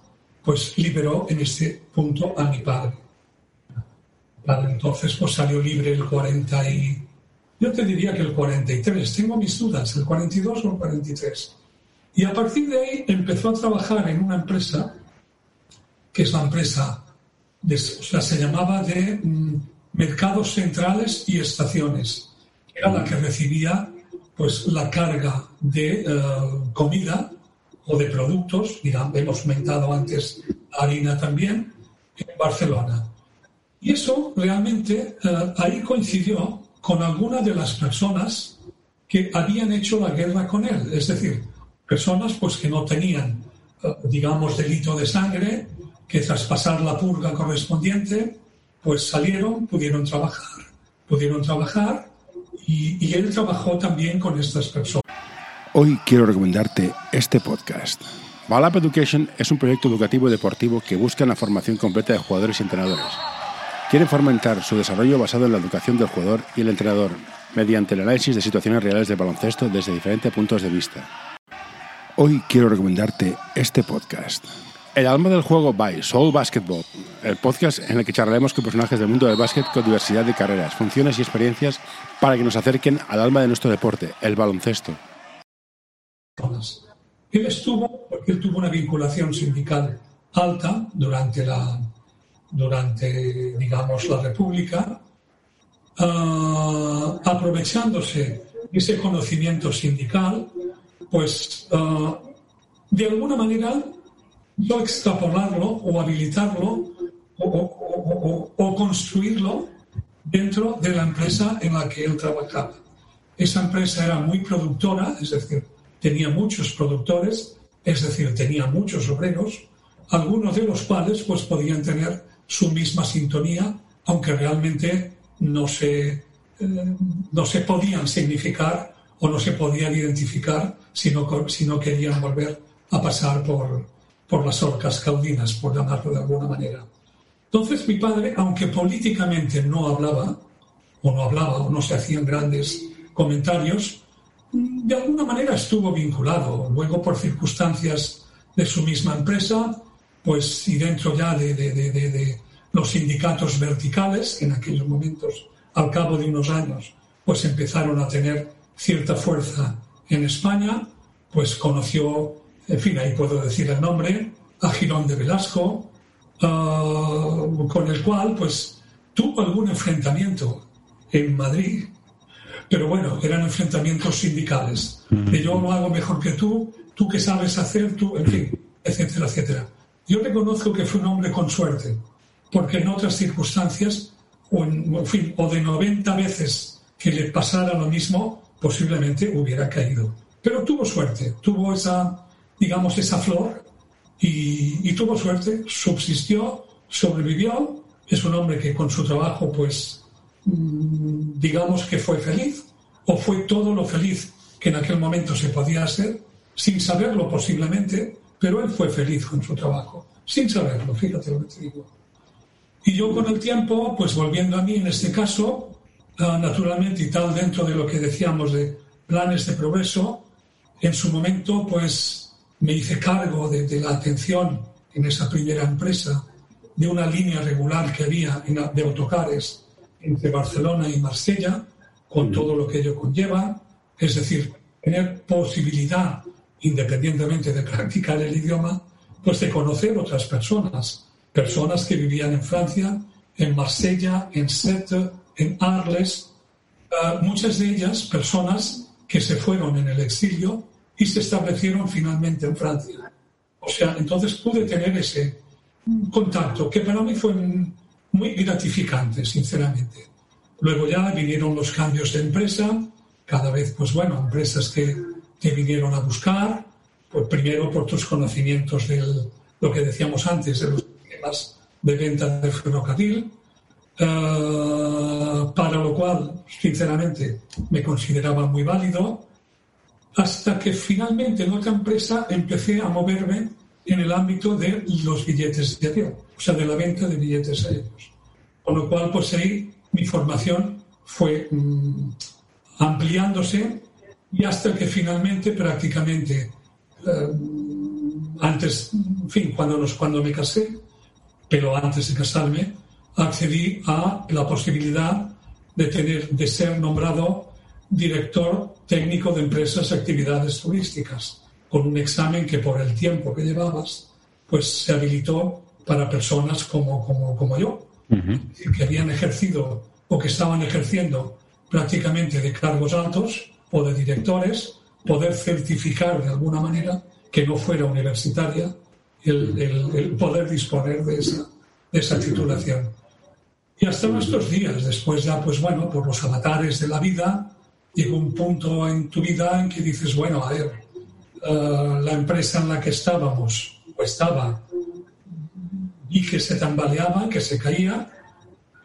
pues liberó en este punto a mi padre entonces pues salió libre el 40 y... Yo te diría que el 43, tengo mis dudas, el 42 o el 43. Y a partir de ahí empezó a trabajar en una empresa, que es la empresa o sea, se llamaba de mm, mercados centrales y estaciones. Era la que recibía pues la carga de eh, comida o de productos, digamos, hemos comentado antes harina también, en Barcelona. Y eso realmente eh, ahí coincidió con algunas de las personas que habían hecho la guerra con él, es decir, personas pues que no tenían, eh, digamos, delito de sangre, que tras pasar la purga correspondiente, pues salieron, pudieron trabajar, pudieron trabajar y, él trabajó también con estas personas. Hoy quiero recomendarte este podcast. Balap Education es un proyecto educativo y deportivo que busca la formación completa de jugadores y entrenadores. Quieren fomentar su desarrollo basado en la educación del jugador y el entrenador, mediante el análisis de situaciones reales de baloncesto desde diferentes puntos de vista. Hoy quiero recomendarte este podcast. El alma del juego by Soul Basketball, el podcast en el que charlaremos con personajes del mundo del básquet con diversidad de carreras, funciones y experiencias para que nos acerquen al alma de nuestro deporte, el baloncesto. Él estuvo, porque él tuvo una vinculación sindical alta durante la, durante, digamos, la República, uh, aprovechándose ese conocimiento sindical, pues uh, de alguna manera yo extrapolarlo o habilitarlo o, construirlo dentro de la empresa en la que él trabajaba. Esa empresa era muy productora, es decir, tenía muchos productores, es decir, tenía muchos obreros, algunos de los cuales pues podían tener su misma sintonía, aunque realmente no se, eh, no se podían significar o no se podían identificar si no, si no querían volver a pasar por, por las orcas caudinas, por llamarlo de alguna manera. Entonces mi padre, aunque políticamente no hablaba, o no hablaba, o no se hacían grandes comentarios, de alguna manera estuvo vinculado. Luego, por circunstancias de su misma empresa, pues y dentro ya de, de, de, de, los sindicatos verticales, que en aquellos momentos, al cabo de unos años, pues empezaron a tener cierta fuerza en España, pues conoció, en fin, ahí puedo decir el nombre, a Girón de Velasco, uh, con el cual pues tuvo algún enfrentamiento en Madrid, pero bueno, eran enfrentamientos sindicales. Que yo lo hago mejor que tú, tú que sabes hacer, tú, en fin, etcétera, etcétera. Yo reconozco que fue un hombre con suerte, porque en otras circunstancias, o, en, fin, o de 90 veces que le pasara lo mismo, posiblemente hubiera caído. Pero tuvo suerte, tuvo esa, digamos, esa flor y, y tuvo suerte, subsistió, sobrevivió. Es un hombre que con su trabajo, pues, mm, digamos que fue feliz, o fue todo lo feliz que en aquel momento se podía ser, sin saberlo posiblemente, pero él fue feliz con su trabajo, sin saberlo, fíjate lo que te digo. Y yo con el tiempo, pues volviendo a mí en este caso, uh, naturalmente y tal dentro de lo que decíamos de planes de progreso, en su momento pues me hice cargo de, de la atención en esa primera empresa de una línea regular que había en, de autocares entre Barcelona y Marsella, con todo lo que ello conlleva, es decir, tener posibilidad independientemente de (laughs) practicar el idioma, pues de conocer otras personas, personas que vivían en Francia, en Marsella, en Sète, en Arles, uh, muchas de ellas personas que se fueron en el exilio y se establecieron finalmente en Francia. O sea, entonces pude tener ese contacto que para mí fue muy gratificante, sinceramente. Luego ya vinieron los cambios de empresa, cada vez, pues bueno, empresas que te vinieron a buscar, pues primero por tus conocimientos de lo que decíamos antes, de los sistemas de venta de ferrocarril, uh, para lo cual, sinceramente, me consideraba muy válido, hasta que finalmente en otra empresa empecé a moverme en el ámbito de los billetes de avión, o sea, de la venta de billetes aéreos. Con lo cual, pues ahí mi formación fue mmm, ampliándose y hasta que finalmente prácticamente eh, antes, en fin, cuando, nos, cuando me casé, pero antes de casarme, accedí a la posibilidad de, tener, de ser nombrado director técnico de empresas y actividades turísticas, con un examen que por el tiempo que llevabas, pues se habilitó para personas como, como, como yo, que habían ejercido o que estaban ejerciendo prácticamente de cargos altos o de directores, poder certificar de alguna manera que no fuera universitaria el, poder disponer de esa, de esa titulación. Y hasta nuestros días, después ya, pues bueno, por los avatares de la vida, llega un punto en tu vida en que dices, bueno, a ver, eh, la empresa en la que estábamos, o estaba, y que se tambaleaba, que se caía,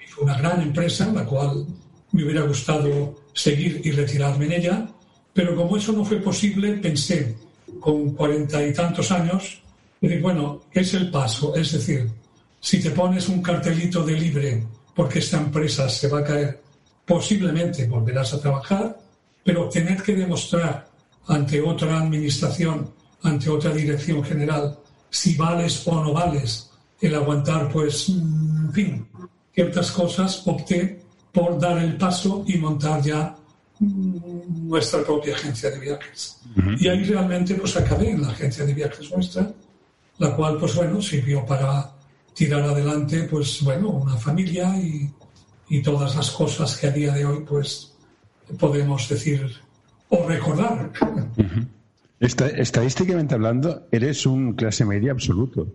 y fue una gran empresa en la cual me hubiera gustado seguir y retirarme en ella, pero como eso no fue posible, pensé con cuarenta y tantos años, y bueno, es el paso, es decir, si te pones un cartelito de libre porque esta empresa se va a caer, posiblemente volverás a trabajar, pero tener que demostrar ante otra administración, ante otra dirección general, si vales o no vales, el aguantar, pues, en fin, ciertas cosas, opté por dar el paso y montar ya nuestra propia agencia de viajes. Y ahí realmente pues acabé en la agencia de viajes nuestra, la cual pues bueno, sirvió para tirar adelante pues bueno, una familia y, y todas las cosas que a día de hoy pues podemos decir o recordar. estadísticamente hablando, eres un clase media absoluto.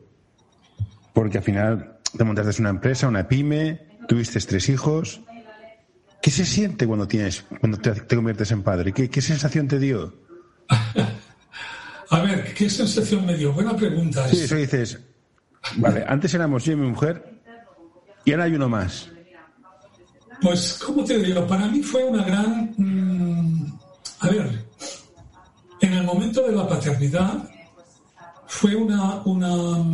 Porque al final te montaste una empresa, una pyme, tuviste tres hijos, ¿Qué se siente cuando tienes, cuando te, conviertes en padre? ¿Qué, sensación te dio? (laughs) A ver, ¿qué sensación me dio? Buena pregunta. Sí, eso dices. Vale, antes éramos yo y mi mujer y ahora hay uno más. Pues, ¿cómo te digo? Para mí fue una gran. Mm, a ver, en el momento de la paternidad fue una, una,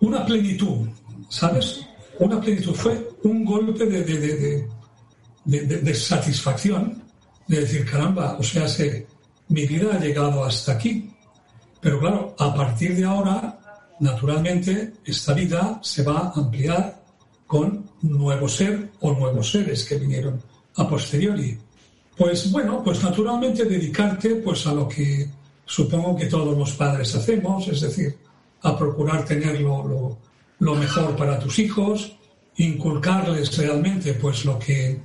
una plenitud, ¿sabes? una plenitud, fue un golpe de, de, satisfacción, de decir, caramba, o sea, se, mi vida ha llegado hasta aquí. Pero claro, a partir de ahora, naturalmente, esta vida se va a ampliar con nuevo ser o nuevos seres que vinieron a posteriori. Pues bueno, pues naturalmente dedicarte pues a lo que supongo que todos los padres hacemos, es decir, a procurar tener lo, lo mejor para tus hijos, inculcarles realmente pues lo que,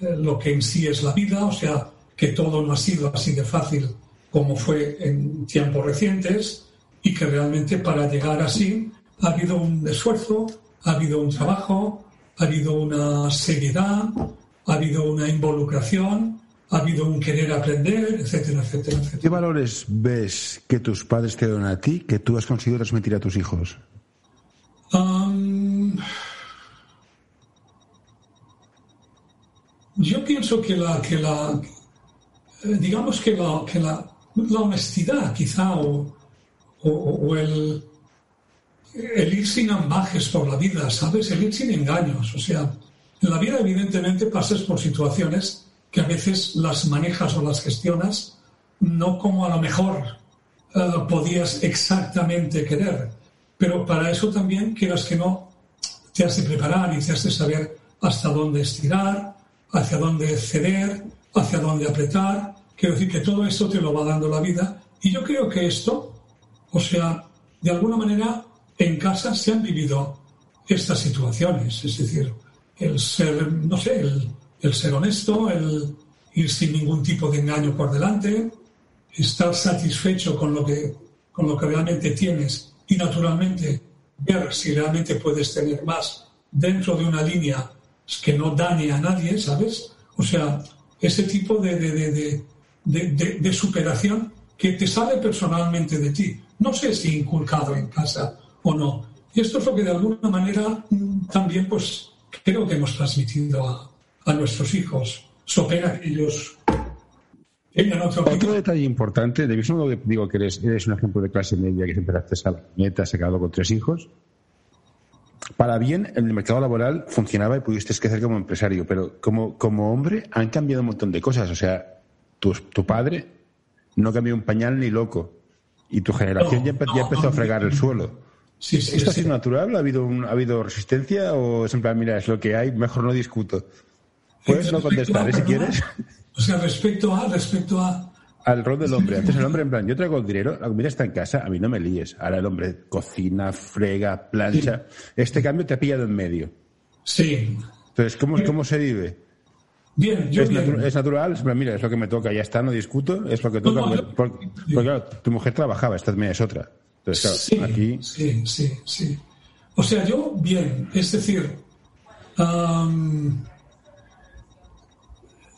lo que en sí es la vida, o sea, que todo no ha sido así de fácil como fue en tiempos recientes y que realmente para llegar así ha habido un esfuerzo, ha habido un trabajo, ha habido una seriedad, ha habido una involucración, ha habido un querer aprender, etcétera, etcétera, etcétera. ¿Qué valores ves que tus padres te dan a ti que tú has conseguido transmitir a tus hijos? Yo pienso que la, que la eh, digamos que la, que la, honestidad quizá o, o, el, el, ir sin ambajes por la vida, ¿sabes? El ir sin engaños. O sea, en la vida evidentemente pasas por situaciones que a veces las manejas o las gestionas no como a lo mejor eh, podías exactamente querer. Pero para eso también, quieras que no, te has de preparar y te has de saber hasta dónde estirar, hacia dónde ceder, hacia dónde apretar. Quiero decir que todo esto te lo va dando la vida. Y yo creo que esto, o sea, de alguna manera en casa se han vivido estas situaciones. Es decir, el ser, no sé, el, ser honesto, el ir sin ningún tipo de engaño por delante, estar satisfecho con lo que, con lo que realmente tienes y naturalmente ver si realmente puedes tener más dentro de una línea que no dañe a nadie, ¿sabes? O sea, ese tipo de, de, de, superación que te sale personalmente de ti. No sé si inculcado en casa o no. Y esto es lo que de alguna manera también pues creo que hemos transmitido a, a nuestros hijos. So pena que ellos tengan otro Otro detalle importante, de mismo que digo que eres, eres un ejemplo de clase media que siempre haces a la nieta, se ha quedado con tres hijos, para bien en el mercado laboral funcionaba y pudiste crecer como empresario, pero como, como hombre han cambiado un montón de cosas. O sea, tu, tu padre no cambió un pañal ni loco y tu generación ya, empezó a fregar el suelo. ¿Esto ha sido natural? ¿Ha habido, ¿Ha habido resistencia o es en plan, mira, es lo que hay, mejor no discuto? Puedes no contestar, ¿eh? si quieres. O sea, respecto a, respecto a, al rol del hombre. Antes el hombre, en plan, yo traigo el dinero, la comida está en casa, a mí no me líes. Ahora el hombre cocina, frega, plancha. Este cambio te ha pillado en medio. Sí. Entonces, ¿cómo, cómo se vive? Bien, yo ¿Es, bien. natu- es natural? Es, mira, es lo que me toca, ya está, no discuto, es lo que toca. No, no, yo- porque, porque, claro, tu mujer trabajaba, esta también es otra. Entonces, claro, Sí, aquí. sí, sí, sí. O sea, yo bien, es decir,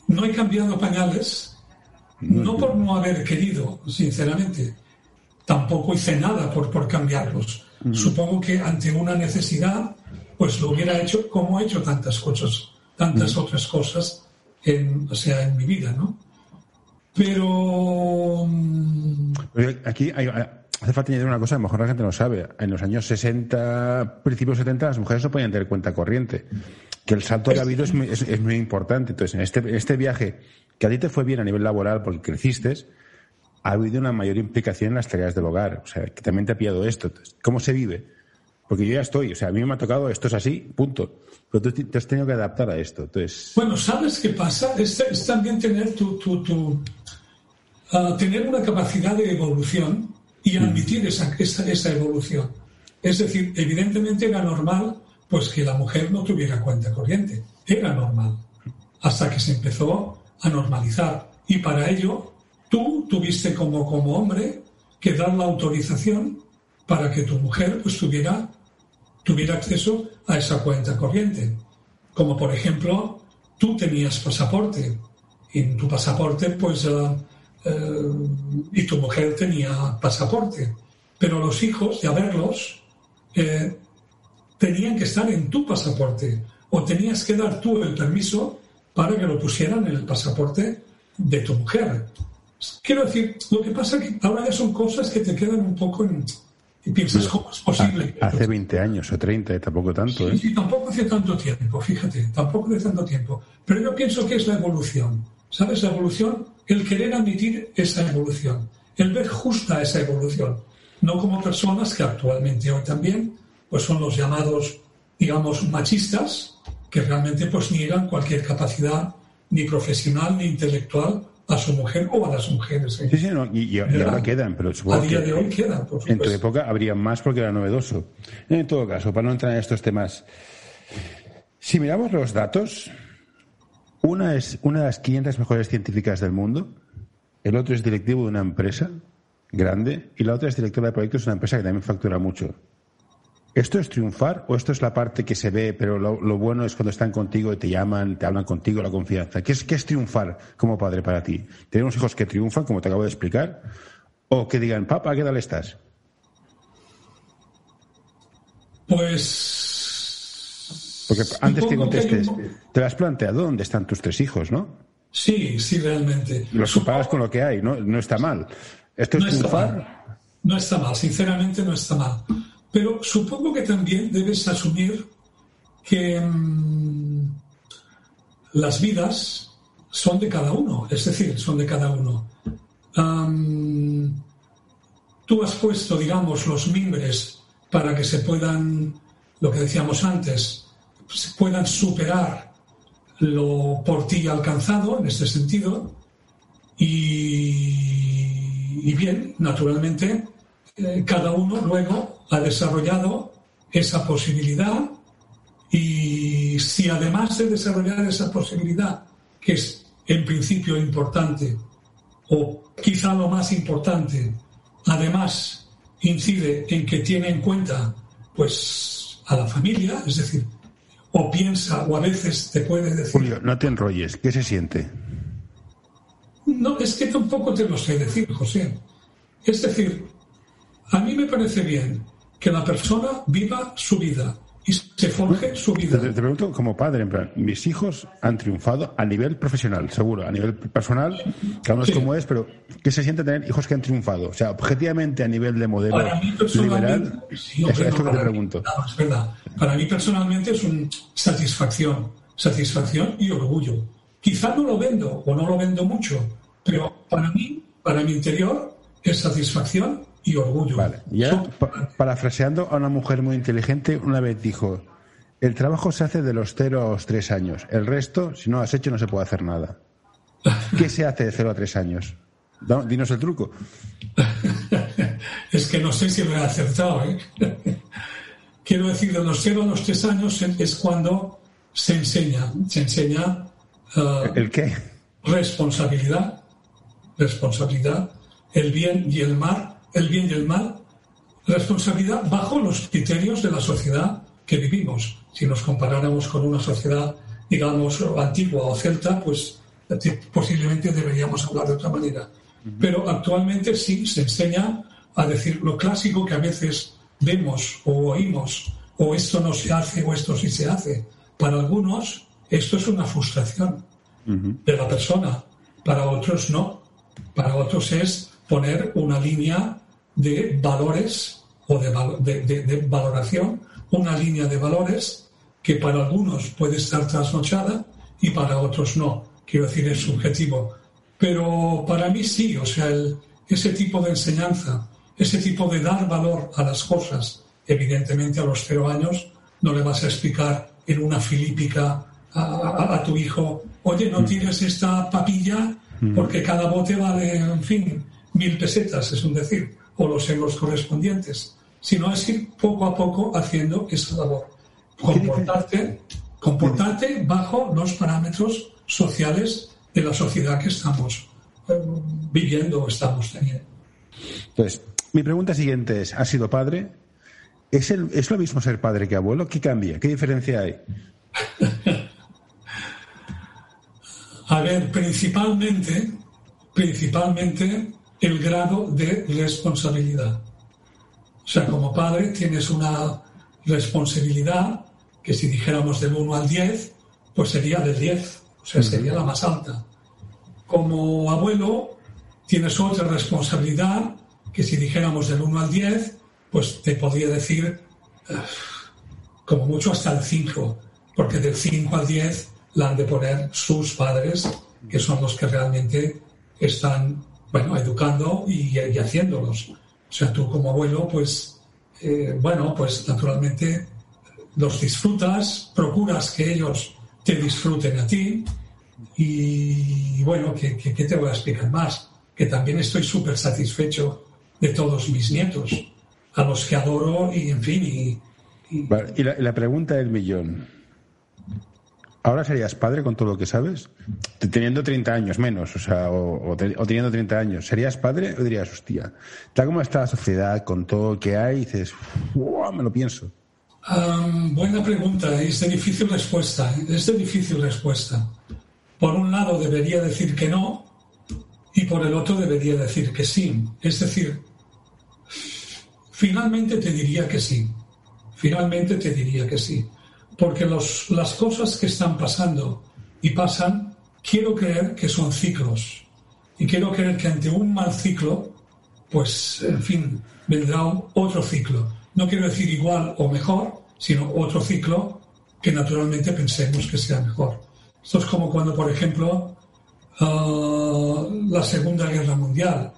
no he cambiado pañales, no por no haber querido, sinceramente. Tampoco hice nada por, por cambiarlos. Supongo que ante una necesidad, pues lo hubiera hecho como he hecho tantas cosas, tantas otras cosas, en, o sea, en mi vida, ¿no? Pero mm, Aquí hay- hace falta añadir una cosa, a lo mejor la gente no sabe. En los años 60, principios 70, las mujeres no podían tener cuenta corriente. Que el salto que ha habido es muy, es- es muy importante. Entonces, en este, este viaje, que a ti te fue bien a nivel laboral porque creciste, ha habido una mayor implicación en las tareas del hogar. O sea, que también te ha pillado esto. Entonces, ¿Cómo se vive? Porque yo ya estoy, o sea, a mí me ha tocado, esto es así, punto. Pero tú te has tenido que adaptar a esto. Entonces, Bueno, ¿sabes qué pasa? Es, es también tener tu, tu, tu, ah, tener una capacidad de evolución y admitir esa, esa, esa evolución. Es decir, evidentemente era normal pues que la mujer no tuviera cuenta corriente. Era normal. Hasta que se empezó a normalizar. Y para ello, tú tuviste como, como hombre que dar la autorización para que tu mujer pues tuviera, tuviera acceso a esa cuenta corriente. Como por ejemplo, tú tenías pasaporte y en tu pasaporte, pues, eh, y tu mujer tenía pasaporte. Pero los hijos, de haberlos, eh, tenían que estar en tu pasaporte o tenías que dar tú el permiso para que lo pusieran en el pasaporte de tu mujer. Quiero decir, lo que pasa es que ahora ya son cosas que te quedan un poco en... Y piensas, ¿cómo es posible? hace 20 años o 30, eh, tampoco tanto, ¿eh? Sí, sí, tampoco hace tanto tiempo, fíjate, tampoco hace tanto tiempo. Pero yo pienso que es la evolución. ¿Sabes? La evolución, el querer admitir esa evolución, el ver justa esa evolución. No como personas que actualmente hoy también, pues son los llamados, digamos, machistas, que realmente pues niegan cualquier capacidad ni profesional ni intelectual a su mujer o a las mujeres. ¿eh? Sí, sí, no, y, y- y ahora quedan, pero A supongo día que de hoy quedan, por en tu supuesto. época habría más porque era novedoso. En todo caso, para no entrar en estos temas, si miramos los datos, una es una de las 500 mejores científicas del mundo, el otro es directivo de una empresa grande y la otra es directora de proyectos de una empresa que también factura mucho. ¿Esto es triunfar o esto es la parte que se ve, pero lo, lo bueno es cuando están contigo y te llaman, te hablan contigo, la confianza? ¿Qué es, ¿Qué es triunfar como padre para ti? ¿Tener unos hijos que triunfan, como te acabo de explicar? ¿O que digan, papá, qué tal estás? Pues Porque antes que contestes, te lo has planteado dónde están tus tres hijos, ¿no? sí, sí, realmente. Los comparas con lo que hay, ¿no? No está mal. ¿Esto es No está mal. No está mal, sinceramente no está mal. Pero supongo que también debes asumir que mm, las vidas son de cada uno, es decir, son de cada uno. Tú has puesto, digamos, los mimbres para que se puedan, lo que decíamos antes, se puedan superar lo por ti alcanzado en este sentido. Y, y bien, naturalmente, eh, cada uno luego ha desarrollado esa posibilidad. Y si además de desarrollar esa posibilidad, que es en principio importante, o quizá lo más importante, además incide en que tiene en cuenta pues a la familia, es decir, o piensa o a veces te puede decir Julio, no te enrolles. ¿Qué se siente? no, es que tampoco te lo sé decir, José. Es decir, a mí me parece bien que la persona viva su vida se forje su Te, vida. te pregunto como padre, en plan, mis hijos han triunfado a nivel profesional, seguro, a nivel personal, cada uno es como es, pero ¿qué se siente tener hijos que han triunfado? O sea, objetivamente a nivel de modelo liberal, sí, es lo que te para mí- pregunto. no, es verdad. Para mí personalmente es una satisfacción, satisfacción y orgullo. Quizá no lo vendo o no lo vendo mucho, pero para mí, para mi interior, es satisfacción y orgullo. Vale, ya pa- parafraseando a una mujer muy inteligente, una vez dijo, el trabajo se hace de los 0 a los 3 años, el resto, si no has hecho, no se puede hacer nada. (laughs) ¿Qué se hace de 0 a 3 años? dinos el truco. (laughs) es que no sé si lo he acertado. ¿eh? (laughs) Quiero decir, de los 0 a los 3 años es cuando se enseña. Se enseña. Uh, ¿El qué? Responsabilidad. Responsabilidad. El bien y el mal. El bien y el mal. Responsabilidad bajo los criterios de la sociedad que vivimos. Si nos comparáramos con una sociedad, digamos, antigua o celta, pues posiblemente deberíamos hablar de otra manera. Pero actualmente sí se enseña a decir lo clásico que a veces vemos o oímos, o esto no se hace o esto sí se hace. Para algunos esto es una frustración de la persona, para otros no. Para otros es poner una línea de valores o de, de valoración, una línea de valores que para algunos puede estar trasnochada y para otros no. Quiero decir, es subjetivo. Pero para mí sí, o sea, ese tipo de enseñanza, ese tipo de dar valor a las cosas, evidentemente a los cero años no le vas a explicar en una filípica a, tu hijo, oye, no mm. tires esta papilla mm. porque cada bote vale, en fin, mil pesetas, es un decir, o los euros correspondientes, sino es ir poco a poco haciendo esa labor. Comportarte, comportarte bajo los parámetros sociales de la sociedad que estamos eh, viviendo o estamos teniendo. Entonces, mi pregunta siguiente es, ¿has sido padre? ¿Es, el, ¿Es lo mismo ser padre que abuelo? ¿Qué cambia? ¿Qué diferencia hay? (laughs) A ver, principalmente, principalmente el grado de responsabilidad. O sea, como padre tienes una responsabilidad que si dijéramos del 1 al 10, pues sería del 10, o sea, sería la más alta como abuelo tienes otra responsabilidad que si dijéramos del 1 al 10, pues te podría decir como mucho hasta el 5, porque del 5 al 10 la han de poner sus padres, que son los que realmente están, bueno, educando y, haciéndolos. O sea, tú como abuelo, pues, eh, bueno, pues naturalmente los disfrutas, procuras que ellos te disfruten a ti, y, bueno, ¿qué, te voy a explicar más? Que también estoy súper satisfecho de todos mis nietos, a los que adoro y, en fin. Y, y... la, pregunta del millón. ¿Ahora serías padre con todo lo que sabes? Teniendo 30 años menos, o sea, o, teniendo 30 años, ¿serías padre o dirías, hostia, tal como está la sociedad, con todo lo que hay, dices, me lo pienso? buena pregunta, es de difícil respuesta, es de difícil respuesta por un lado debería decir que no y por el otro debería decir que sí. Es decir, finalmente te diría que sí. Finalmente te diría que sí. Porque los, las cosas que están pasando y pasan, quiero creer que son ciclos. Y quiero creer que ante un mal ciclo, pues, en fin, vendrá otro ciclo. No quiero decir igual o mejor, sino otro ciclo que naturalmente pensemos que sea mejor. Esto es como cuando, por ejemplo, ah, la Segunda Guerra Mundial.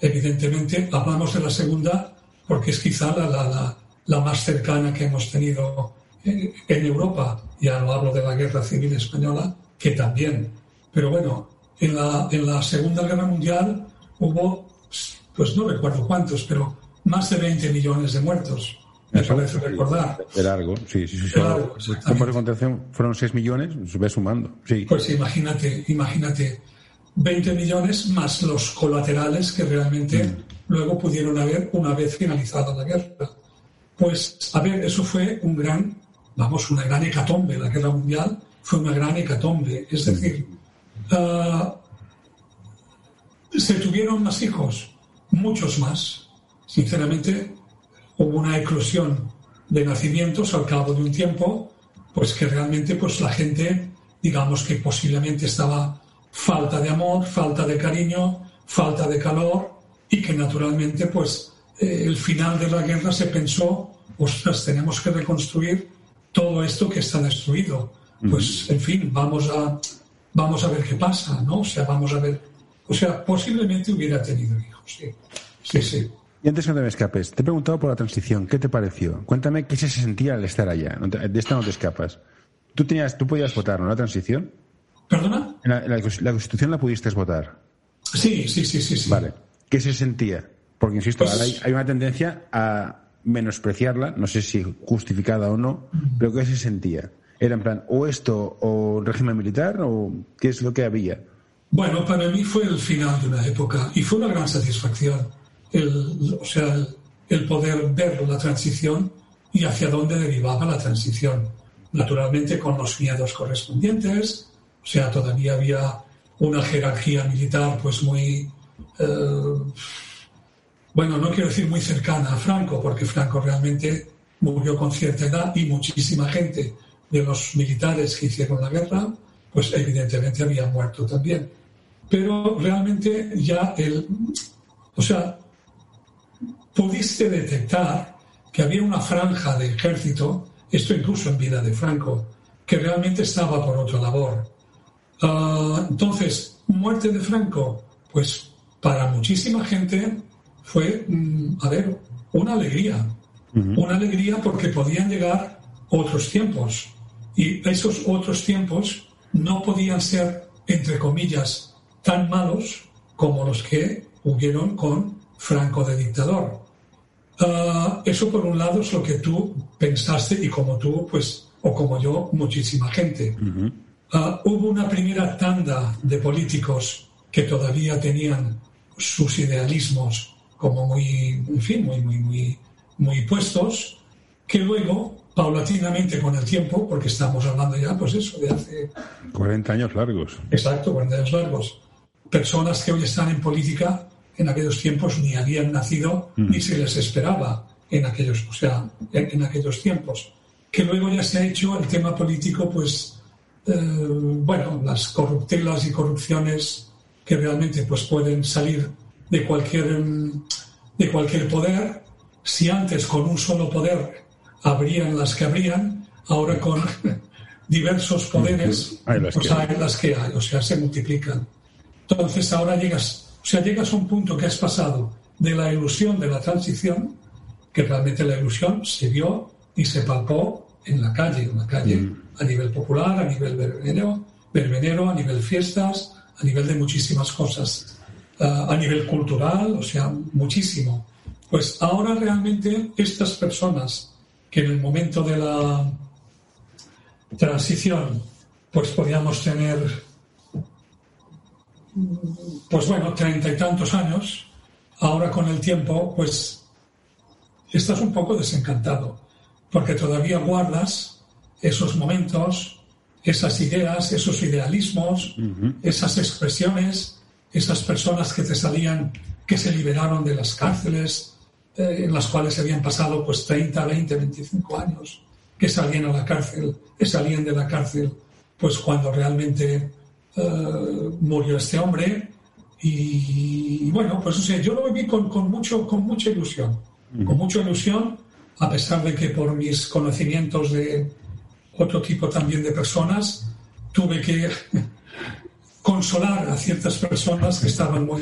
Evidentemente, hablamos de la Segunda porque es quizá la, la, más cercana que hemos tenido en, Europa. Ya no hablo de la Guerra Civil Española, que también. Pero bueno, en la, en la Segunda Guerra Mundial hubo, pues no recuerdo cuántos, pero más de 20 millones de muertos me parece recordar. De largo, sí, sí, sí. De largo, fueron 6 millones, se ve sumando. Sí. Pues imagínate, imagínate, 20 millones más los colaterales que realmente mm. luego pudieron haber una vez finalizada la guerra. Pues, a ver, eso fue un gran, vamos, una gran hecatombe. La guerra mundial fue una gran hecatombe. Es decir, ah, se tuvieron más hijos, muchos más. Sinceramente, hubo una eclosión de nacimientos al cabo de un tiempo, pues que realmente pues la gente, digamos que posiblemente estaba falta de amor, falta de cariño, falta de calor y que naturalmente pues eh, el final de la guerra se pensó, ostras, tenemos que reconstruir todo esto que está destruido. Pues en fin, vamos a vamos a ver qué pasa, ¿no? O sea, vamos a ver, o sea, posiblemente hubiera tenido hijos, sí. Sí, sí. Y antes que no te me escapes, te he preguntado por la transición. ¿Qué te pareció? Cuéntame qué se sentía al estar allá. De esta no te escapas. ¿Tú, tenías, tú podías votar, ¿no? La transición. ¿Perdona? La, la, Constitución la pudiste votar. Sí, sí, sí, sí. sí. Vale. ¿Qué se sentía? Porque, insisto, pues hay, hay, una tendencia a menospreciarla, no sé si justificada o no, pero ¿qué se sentía? ¿Era en plan, o esto, o régimen militar, o qué es lo que había? Bueno, para mí fue el final de una época y fue una gran satisfacción. El, o sea, el, el poder ver la transición y hacia dónde derivaba la transición. Naturalmente con los miedos correspondientes, o sea, todavía había una jerarquía militar pues muy, eh, bueno, no quiero decir muy cercana a Franco, porque Franco realmente murió con cierta edad y muchísima gente de los militares que hicieron la guerra, pues evidentemente había muerto también. Pero realmente ya el, o sea, pudiste detectar que había una franja de ejército, esto incluso en vida de Franco, que realmente estaba por otra labor. Ah, entonces, muerte de Franco, pues para muchísima gente fue, a ver, una alegría. Una alegría porque podían llegar otros tiempos. Y esos otros tiempos no podían ser, entre comillas, tan malos como los que hubieron con Franco de dictador. Ah, eso por un lado es lo que tú pensaste y como tú, pues, o como yo, muchísima gente. Ah, hubo una primera tanda de políticos que todavía tenían sus idealismos como muy, en fin, muy, muy, muy, muy puestos, que luego, paulatinamente con el tiempo, porque estamos hablando ya, pues eso, de hace... 40 años largos. Exacto, 40 años largos. Personas que hoy están en política en aquellos tiempos ni habían nacido mm. ni se les esperaba en aquellos, o sea, en, aquellos tiempos. Que luego ya se ha hecho el tema político, pues, eh, bueno, las corruptelas y corrupciones que realmente pues pueden salir de cualquier, de cualquier poder. Si antes con un solo poder habrían las que habrían, ahora con (laughs) diversos poderes, pues hay las que hay, o sea, se multiplican. Entonces ahora llegas o sea, llegas a un punto que has pasado de la ilusión de la transición, que realmente la ilusión se vio y se palpó en la calle, en la calle, mm. a nivel popular, a nivel verbenero, a nivel fiestas, a nivel de muchísimas cosas, ah, a nivel cultural, o sea, muchísimo. Pues ahora realmente estas personas que en el momento de la transición, pues podíamos tener pues bueno, treinta y tantos años, ahora con el tiempo, pues estás un poco desencantado, porque todavía guardas esos momentos, esas ideas, esos idealismos, esas expresiones, esas personas que te salían, que se liberaron de las cárceles, eh, en las cuales habían pasado pues 30, 20, 25 años, que salían a la cárcel, que salían de la cárcel, pues cuando realmente eh, murió este hombre. Y, bueno, pues o sea, yo lo viví con, con, mucho, con mucha ilusión, con mucha ilusión, a pesar de que por mis conocimientos de otro tipo también de personas, tuve que (laughs) consolar a ciertas personas que estaban muy,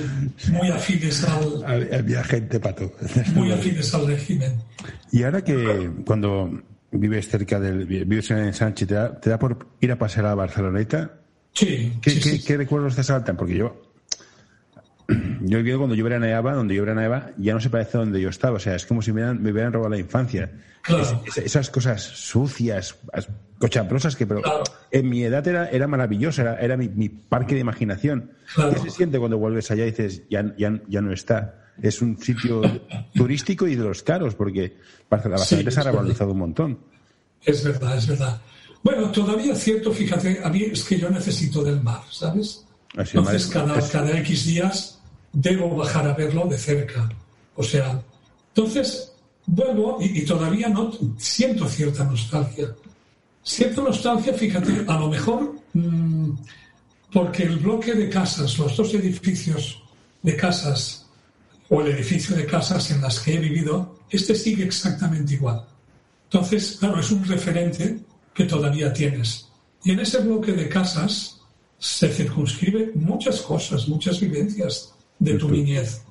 muy afines al... Había gente pato. Muy afines al régimen. Y ahora que cuando vives cerca del... vives en Sánchez, ¿te da, te da por ir a pasar a Barceloneta? Sí. ¿Qué, recuerdos te saltan? Porque yo. (clears throat) Yo he vivido cuando yo veraneaba, donde yo veraneaba, ya no se parece a donde yo estaba. O sea, es como si me hubieran, me hubieran robado la infancia. esas cosas sucias, cochabrosas, que pero en mi edad era, era maravillosa, era, era mi, parque de imaginación. ¿Qué se siente cuando vuelves allá y dices, ya, ya, ya no está? Es un sitio turístico y de los caros, porque Barcelona se ha revalorizado un montón. Es verdad, es verdad. Bueno, todavía es cierto, fíjate, a mí es que yo necesito del mar, ¿sabes? Entonces, cada, cada X días debo bajar a verlo de cerca. O sea, entonces vuelvo y, todavía no siento cierta nostalgia. Cierta nostalgia, fíjate, a lo mejor mm, porque el bloque de casas, los dos edificios de casas o el edificio de casas en las que he vivido, este sigue exactamente igual. Entonces, claro, es un referente que todavía tienes. Y en ese bloque de casas se circunscribe muchas cosas, muchas vivencias de tu niñez.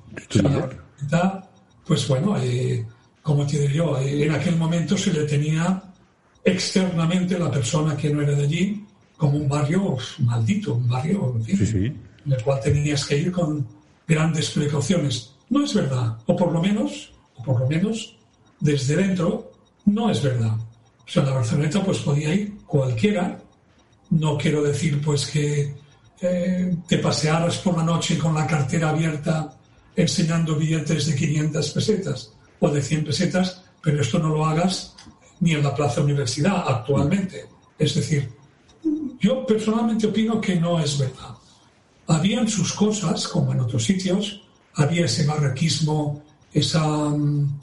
pues bueno, eh, como te digo yo, eh, en aquel momento se le tenía externamente la persona que no era de allí como un barrio maldito, un barrio en el cual tenías que ir con grandes precauciones. No es verdad, o por lo menos, o por lo menos, desde dentro, no es verdad. O sea, la Barceloneta pues podía ir cualquiera. No quiero decir pues que eh, te pasearas por la noche con la cartera abierta enseñando billetes de 500 pesetas o de 100 pesetas, pero esto no lo hagas ni en la Plaza Universidad actualmente. Es decir, yo personalmente opino que no es verdad. Habían sus cosas, como en otros sitios, había ese barraquismo, esa mm,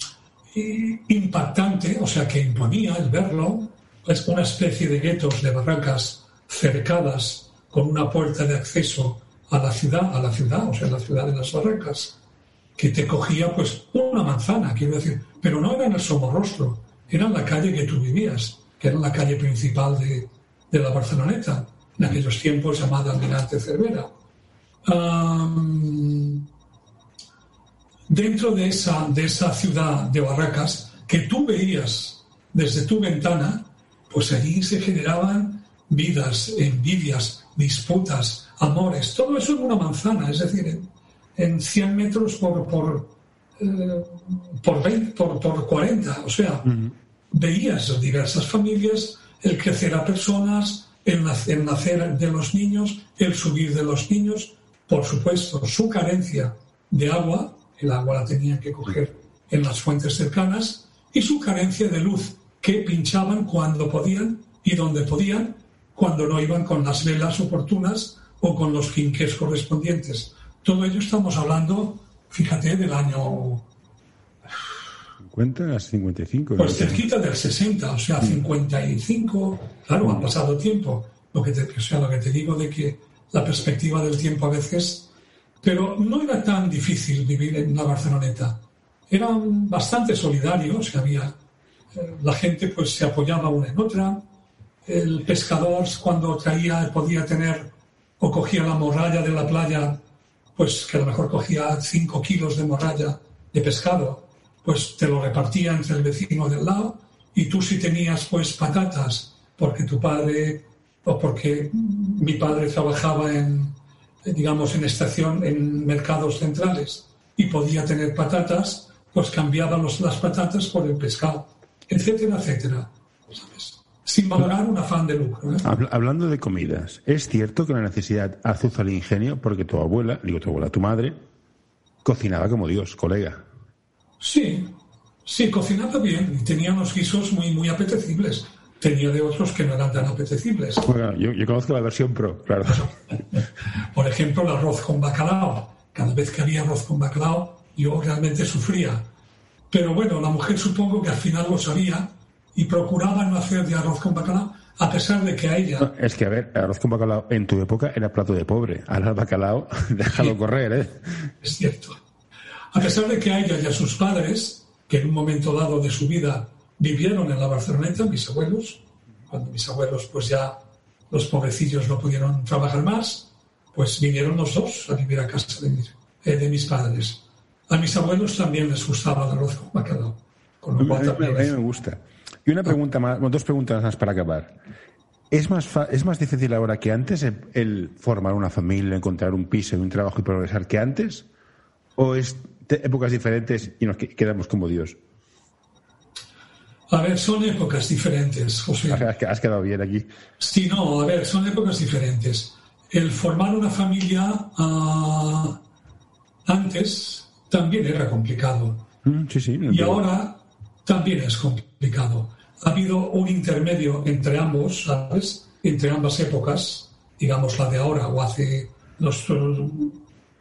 impactante, o sea, que imponía el verlo, es una especie de guetos de barracas cercadas con una puerta de acceso a la ciudad, a la ciudad, o sea, la ciudad de las barracas, que te cogía pues una manzana, quiero decir, pero no era en el Somorrostro, era en la calle que tú vivías, que era la calle principal de, de la Barceloneta, en aquellos tiempos llamada Almirante Cervera. dentro de esa, de esa ciudad de Barracas, que tú veías desde tu ventana, pues allí se generaban vidas, envidias, disputas, amores, todo eso en una manzana, es decir, en, 100 metros por, por, eh, por, 20, por, por, 40, o sea, veías diversas familias, el crecer a personas, el nacer, de los niños, el subir de los niños, por supuesto, su carencia de agua, el agua la tenían que coger en las fuentes cercanas, y su carencia de luz, que pinchaban cuando podían y donde podían, cuando no iban con las velas oportunas o con los quinques correspondientes. Todo ello estamos hablando, fíjate, del año 50 a 55. Pues cerquita del 60, o sea, 55, claro, ha pasado tiempo. Lo que te, o sea, lo que te digo de que la perspectiva del tiempo a veces... Pero no era tan difícil vivir en una Barceloneta. Eran bastante solidarios, había... Eh, la gente pues se apoyaba una en otra. El pescador cuando traía podía tener o cogía la morralla de la playa, pues que a lo mejor cogía 5 kilos de morralla de pescado pues te lo repartía entre el vecino del lado y tú si tenías pues patatas porque tu padre o porque mi padre trabajaba en digamos en estación en mercados centrales y podía tener patatas pues cambiaba las patatas por el pescado etcétera etcétera sin valorar un afán de lucro ¿eh? hablando de comidas es cierto que la necesidad azuza el ingenio porque tu abuela digo tu abuela tu madre cocinaba como Dios colega Sí, sí, cocinaba bien y tenía unos guisos muy, muy apetecibles. Tenía de otros que no eran tan apetecibles. Bueno, yo, conozco la versión pro, claro. (laughs) Por ejemplo, el arroz con bacalao. Cada vez que había arroz con bacalao, yo realmente sufría. Pero bueno, la mujer supongo que al final lo sabía y procuraba no hacer de arroz con bacalao, a pesar de que a ella... es que, a ver, arroz con bacalao en tu época era plato de pobre. Ahora el bacalao, (laughs) déjalo correr, ¿eh? Es cierto. A pesar de que a ella y a sus padres, que en un momento dado de su vida vivieron en la Barceloneta, mis abuelos, cuando mis abuelos pues ya los pobrecillos no pudieron trabajar más, pues vinieron los dos a vivir a casa de, mis, eh, de mis padres. A mis abuelos también les gustaba el arroz con bacalao. Con lo cual a, mí, me gusta. Y una pregunta más, dos preguntas más para acabar. ¿Es más, ¿Es más difícil ahora que antes el, formar una familia, encontrar un piso, un trabajo y progresar que antes? ¿O es épocas diferentes y nos quedamos como Dios. A ver, son épocas diferentes, José. (laughs) Has quedado bien aquí. Sí, no, a ver, son épocas diferentes. El formar una familia ah, antes también era complicado. Mm, sí, sí, y ahora también es complicado. Ha habido un intermedio entre ambos, ¿sabes? Entre ambas épocas, digamos la de ahora o hace los,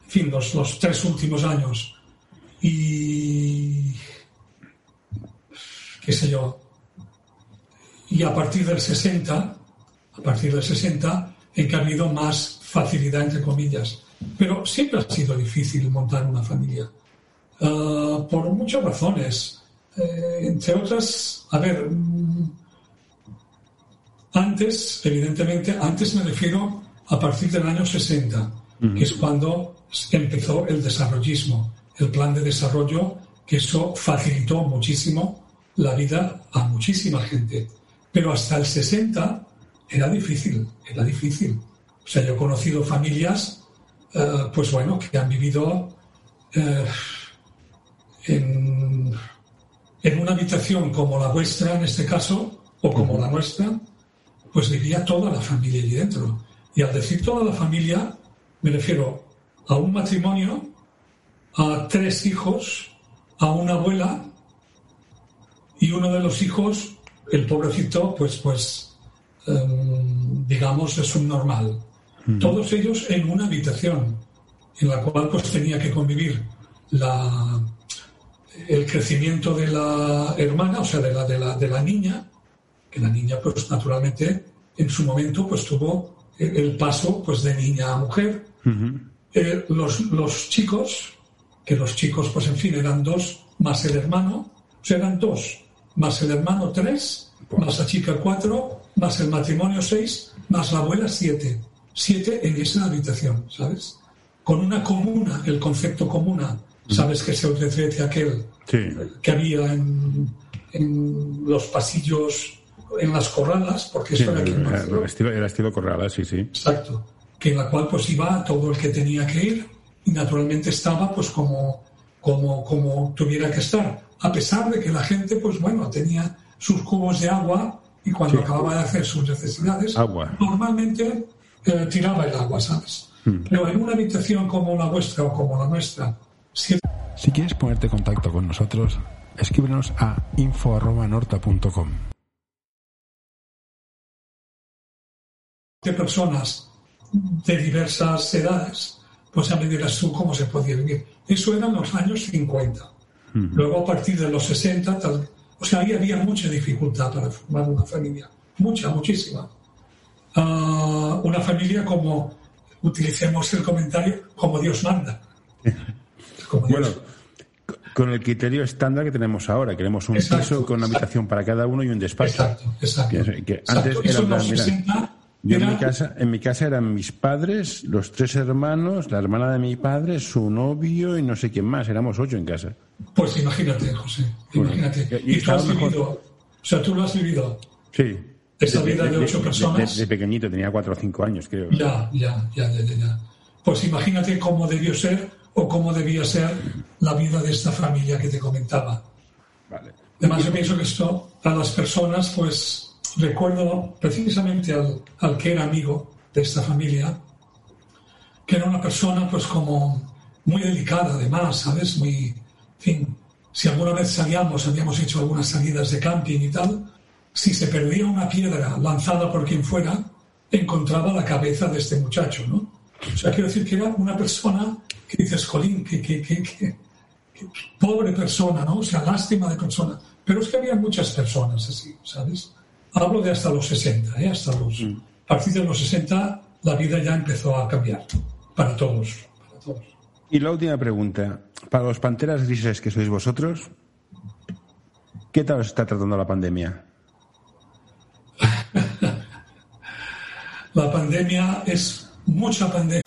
fin, los tres últimos años y qué sé yo. Y a partir del 60, a partir del 60, en que ha habido más facilidad, entre comillas. Pero siempre ha sido difícil montar una familia, ah, por muchas razones. Eh, entre otras, a ver, mm, antes, evidentemente, antes me refiero a partir del año 60, que es cuando empezó el desarrollismo el plan de desarrollo, que eso facilitó muchísimo la vida a muchísima gente. Pero hasta el 60 era difícil, era difícil. O sea, yo he conocido familias, eh, pues bueno, que han vivido eh, en, en, una habitación como la vuestra, en este caso, o como la nuestra, pues vivía toda la familia allí dentro. Y al decir toda la familia, me refiero a un matrimonio, a tres hijos, a una abuela, y uno de los hijos, el pobrecito, pues, pues, em, digamos, es un normal. Todos ellos en una habitación, en la cual pues tenía que convivir la, el crecimiento de la hermana, o sea, de la, de la, de la niña, que la niña, pues naturalmente, en su momento, pues tuvo el paso pues de niña a mujer. Eh, los, los chicos, que los chicos, pues en fin, eran dos, más el hermano, o sea, eran dos más el hermano tres, más la chica cuatro, más el matrimonio seis, más la abuela siete. Siete en esa habitación, ¿sabes? Con una comuna, el concepto comuna, ¿sabes? Que es el retrete aquel que había en, los pasillos, en las corralas, porque eso era, era, estilo, era estilo corralas, sí, sí. Exacto. Que en la cual pues iba todo el que tenía que ir y naturalmente estaba pues como, como, como tuviera que estar a pesar de que la gente, pues bueno, tenía sus cubos de agua y cuando acababa de hacer sus necesidades, normalmente eh, tiraba el agua, ¿sabes? Hmm. Pero en una habitación como la vuestra o como la nuestra, si, quieres ponerte en contacto con nosotros, escríbenos a info.norta.com. De personas de diversas edades, pues ya me dirás tú cómo se podía vivir. Eso eran los años 50. Luego, a partir de los 60, o sea, ahí había mucha dificultad para formar una familia. Mucha, muchísima. Ah, una familia como, utilicemos el comentario, como Dios manda. (laughs) Bueno, con el criterio estándar que tenemos ahora. Queremos un piso con una habitación para cada uno y un despacho. Exacto, exacto. antes era yo en mi, casa, en mi casa eran mis padres, los tres hermanos, la hermana de mi padre, su novio y no sé quién más. Éramos ocho en casa. Pues imagínate, José, imagínate. y, tú has vivido, o sea, tú lo has vivido. Sí. Esa vida de, ocho personas. De, pequeñito, tenía cuatro o cinco años, creo. Ya, ya, ya, ya, ya. Pues imagínate cómo debió ser o cómo debía ser la vida de esta familia que te comentaba. Vale. Además, yo pienso que esto, para las personas, pues recuerdo precisamente al, al, que era amigo de esta familia, que era una persona pues como muy delicada además, ¿sabes? Muy, en fin, si alguna vez salíamos, habíamos hecho algunas salidas de camping y tal, si se perdía una piedra lanzada por quien fuera, encontraba la cabeza de este muchacho, ¿no? O sea, quiero decir que era una persona que dices, Colín, que, que, que, que pobre persona, ¿no? O sea, lástima de persona. Pero es que había muchas personas así, ¿sabes? Hablo de hasta los 60, ¿eh? hasta los, mm. a partir de los 60 la vida ya empezó a cambiar para todos, para todos. Y la última pregunta, para los panteras grises que sois vosotros, ¿qué tal os está tratando la pandemia? (laughs) la pandemia es mucha pandemia.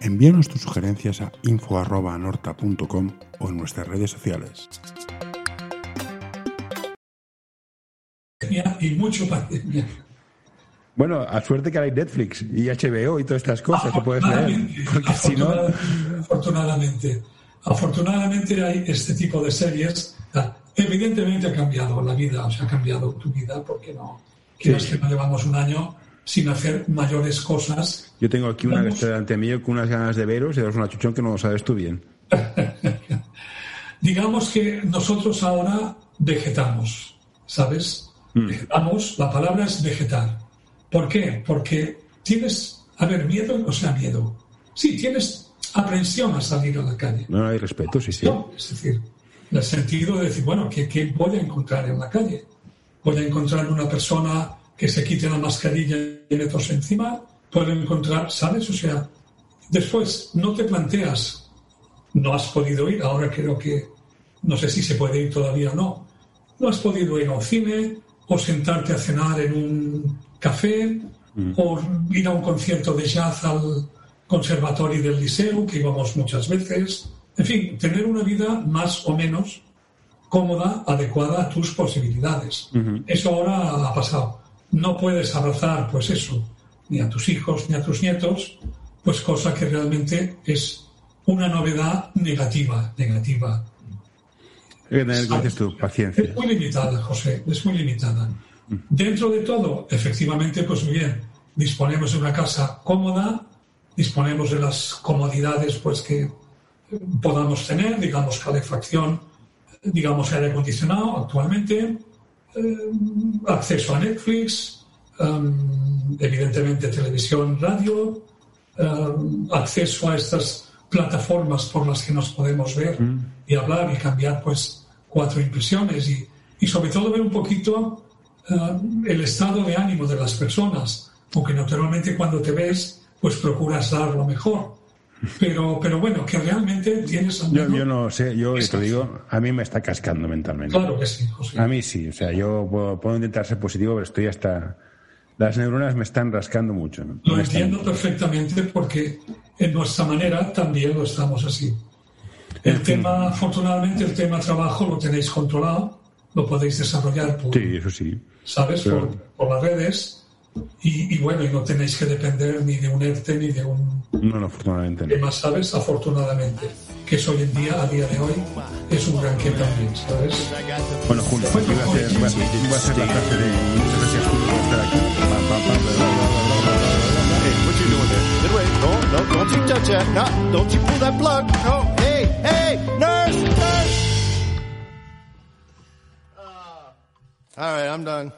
Envíanos tus sugerencias a info.norta.com o en nuestras redes sociales. y mucho pandemia. Bueno, a suerte que hay Netflix y HBO y todas estas cosas que puedes leer. Porque si no. Afortunadamente, afortunadamente hay este tipo de series. Evidentemente ha cambiado la vida, o sea, ha cambiado tu vida, porque no. Quieres que no llevamos un año sin hacer mayores cosas. Yo tengo aquí una que delante mío con unas ganas de veros y daros una chuchón que no lo sabes tú bien. (laughs) Digamos que nosotros ahora vegetamos, ¿sabes? Vegetamos, mm. la palabra es vegetar. ¿Por qué? Porque tienes, a ver, miedo, o sea, miedo. Sí, tienes aprensión a salir a la calle. No hay respeto, sí, sí. es decir, el sentido de decir, bueno, ¿qué, ¿qué voy a encontrar en la calle? ¿Voy a encontrar una persona que se quite la mascarilla y le tose encima? ¿Puedo encontrar, sabes? O sea, después no te planteas, no has podido ir, ahora creo que, no sé si se puede ir todavía o no, no has podido ir al cine, o sentarte a cenar en un café, mm. o ir a un concierto de jazz al conservatorio del liceo, que íbamos muchas veces. En fin, tener una vida más o menos cómoda, adecuada a tus posibilidades. Eso ahora ha pasado. No puedes abrazar, pues eso, ni a tus hijos ni a tus nietos, pues cosa que realmente es una novedad negativa, negativa. tu paciencia. Es muy limitada, José, es muy limitada. Dentro de todo, efectivamente, pues muy bien, disponemos de una casa cómoda, disponemos de las comodidades pues que podamos tener, digamos calefacción, digamos aire acondicionado actualmente, eh, acceso a Netflix, em, evidentemente televisión, radio, em, acceso a estas plataformas por las que nos podemos ver mm. y hablar y cambiar pues cuatro impresiones y, y sobre todo ver un poquito em, el estado de ánimo de las personas, aunque naturalmente cuando te ves pues procuras dar lo mejor pero, pero bueno, que realmente tienes... Yo, yo no sé, yo te digo, a mí me está cascando mentalmente. Claro que sí, José. A mí sí, o sea, yo puedo, intentar ser positivo, pero estoy hasta... Las neuronas me están rascando mucho. Lo entiendo perfectamente porque en nuestra manera también lo estamos así. El tema, afortunadamente, el tema trabajo lo tenéis controlado, lo podéis desarrollar por, sí, eso sí. ¿sabes? Por, por las redes y, bueno, y no tenéis que depender ni de un ERTE ni de un... No, no, afortunadamente no. ¿Qué más sabes? Afortunadamente. Que es hoy en día, a día de hoy, es un gran que también, ¿sabes? Bueno, Julio, pues iba, a hacer, iba, a hacer la frase de muchas gracias, Julio, por estar aquí. Pam, pam, pam, hey, what you doing there? No, no, don't you touch that. No, don't you pull that plug. No, hey, hey, nurse, nurse. Uh, all right, I'm done.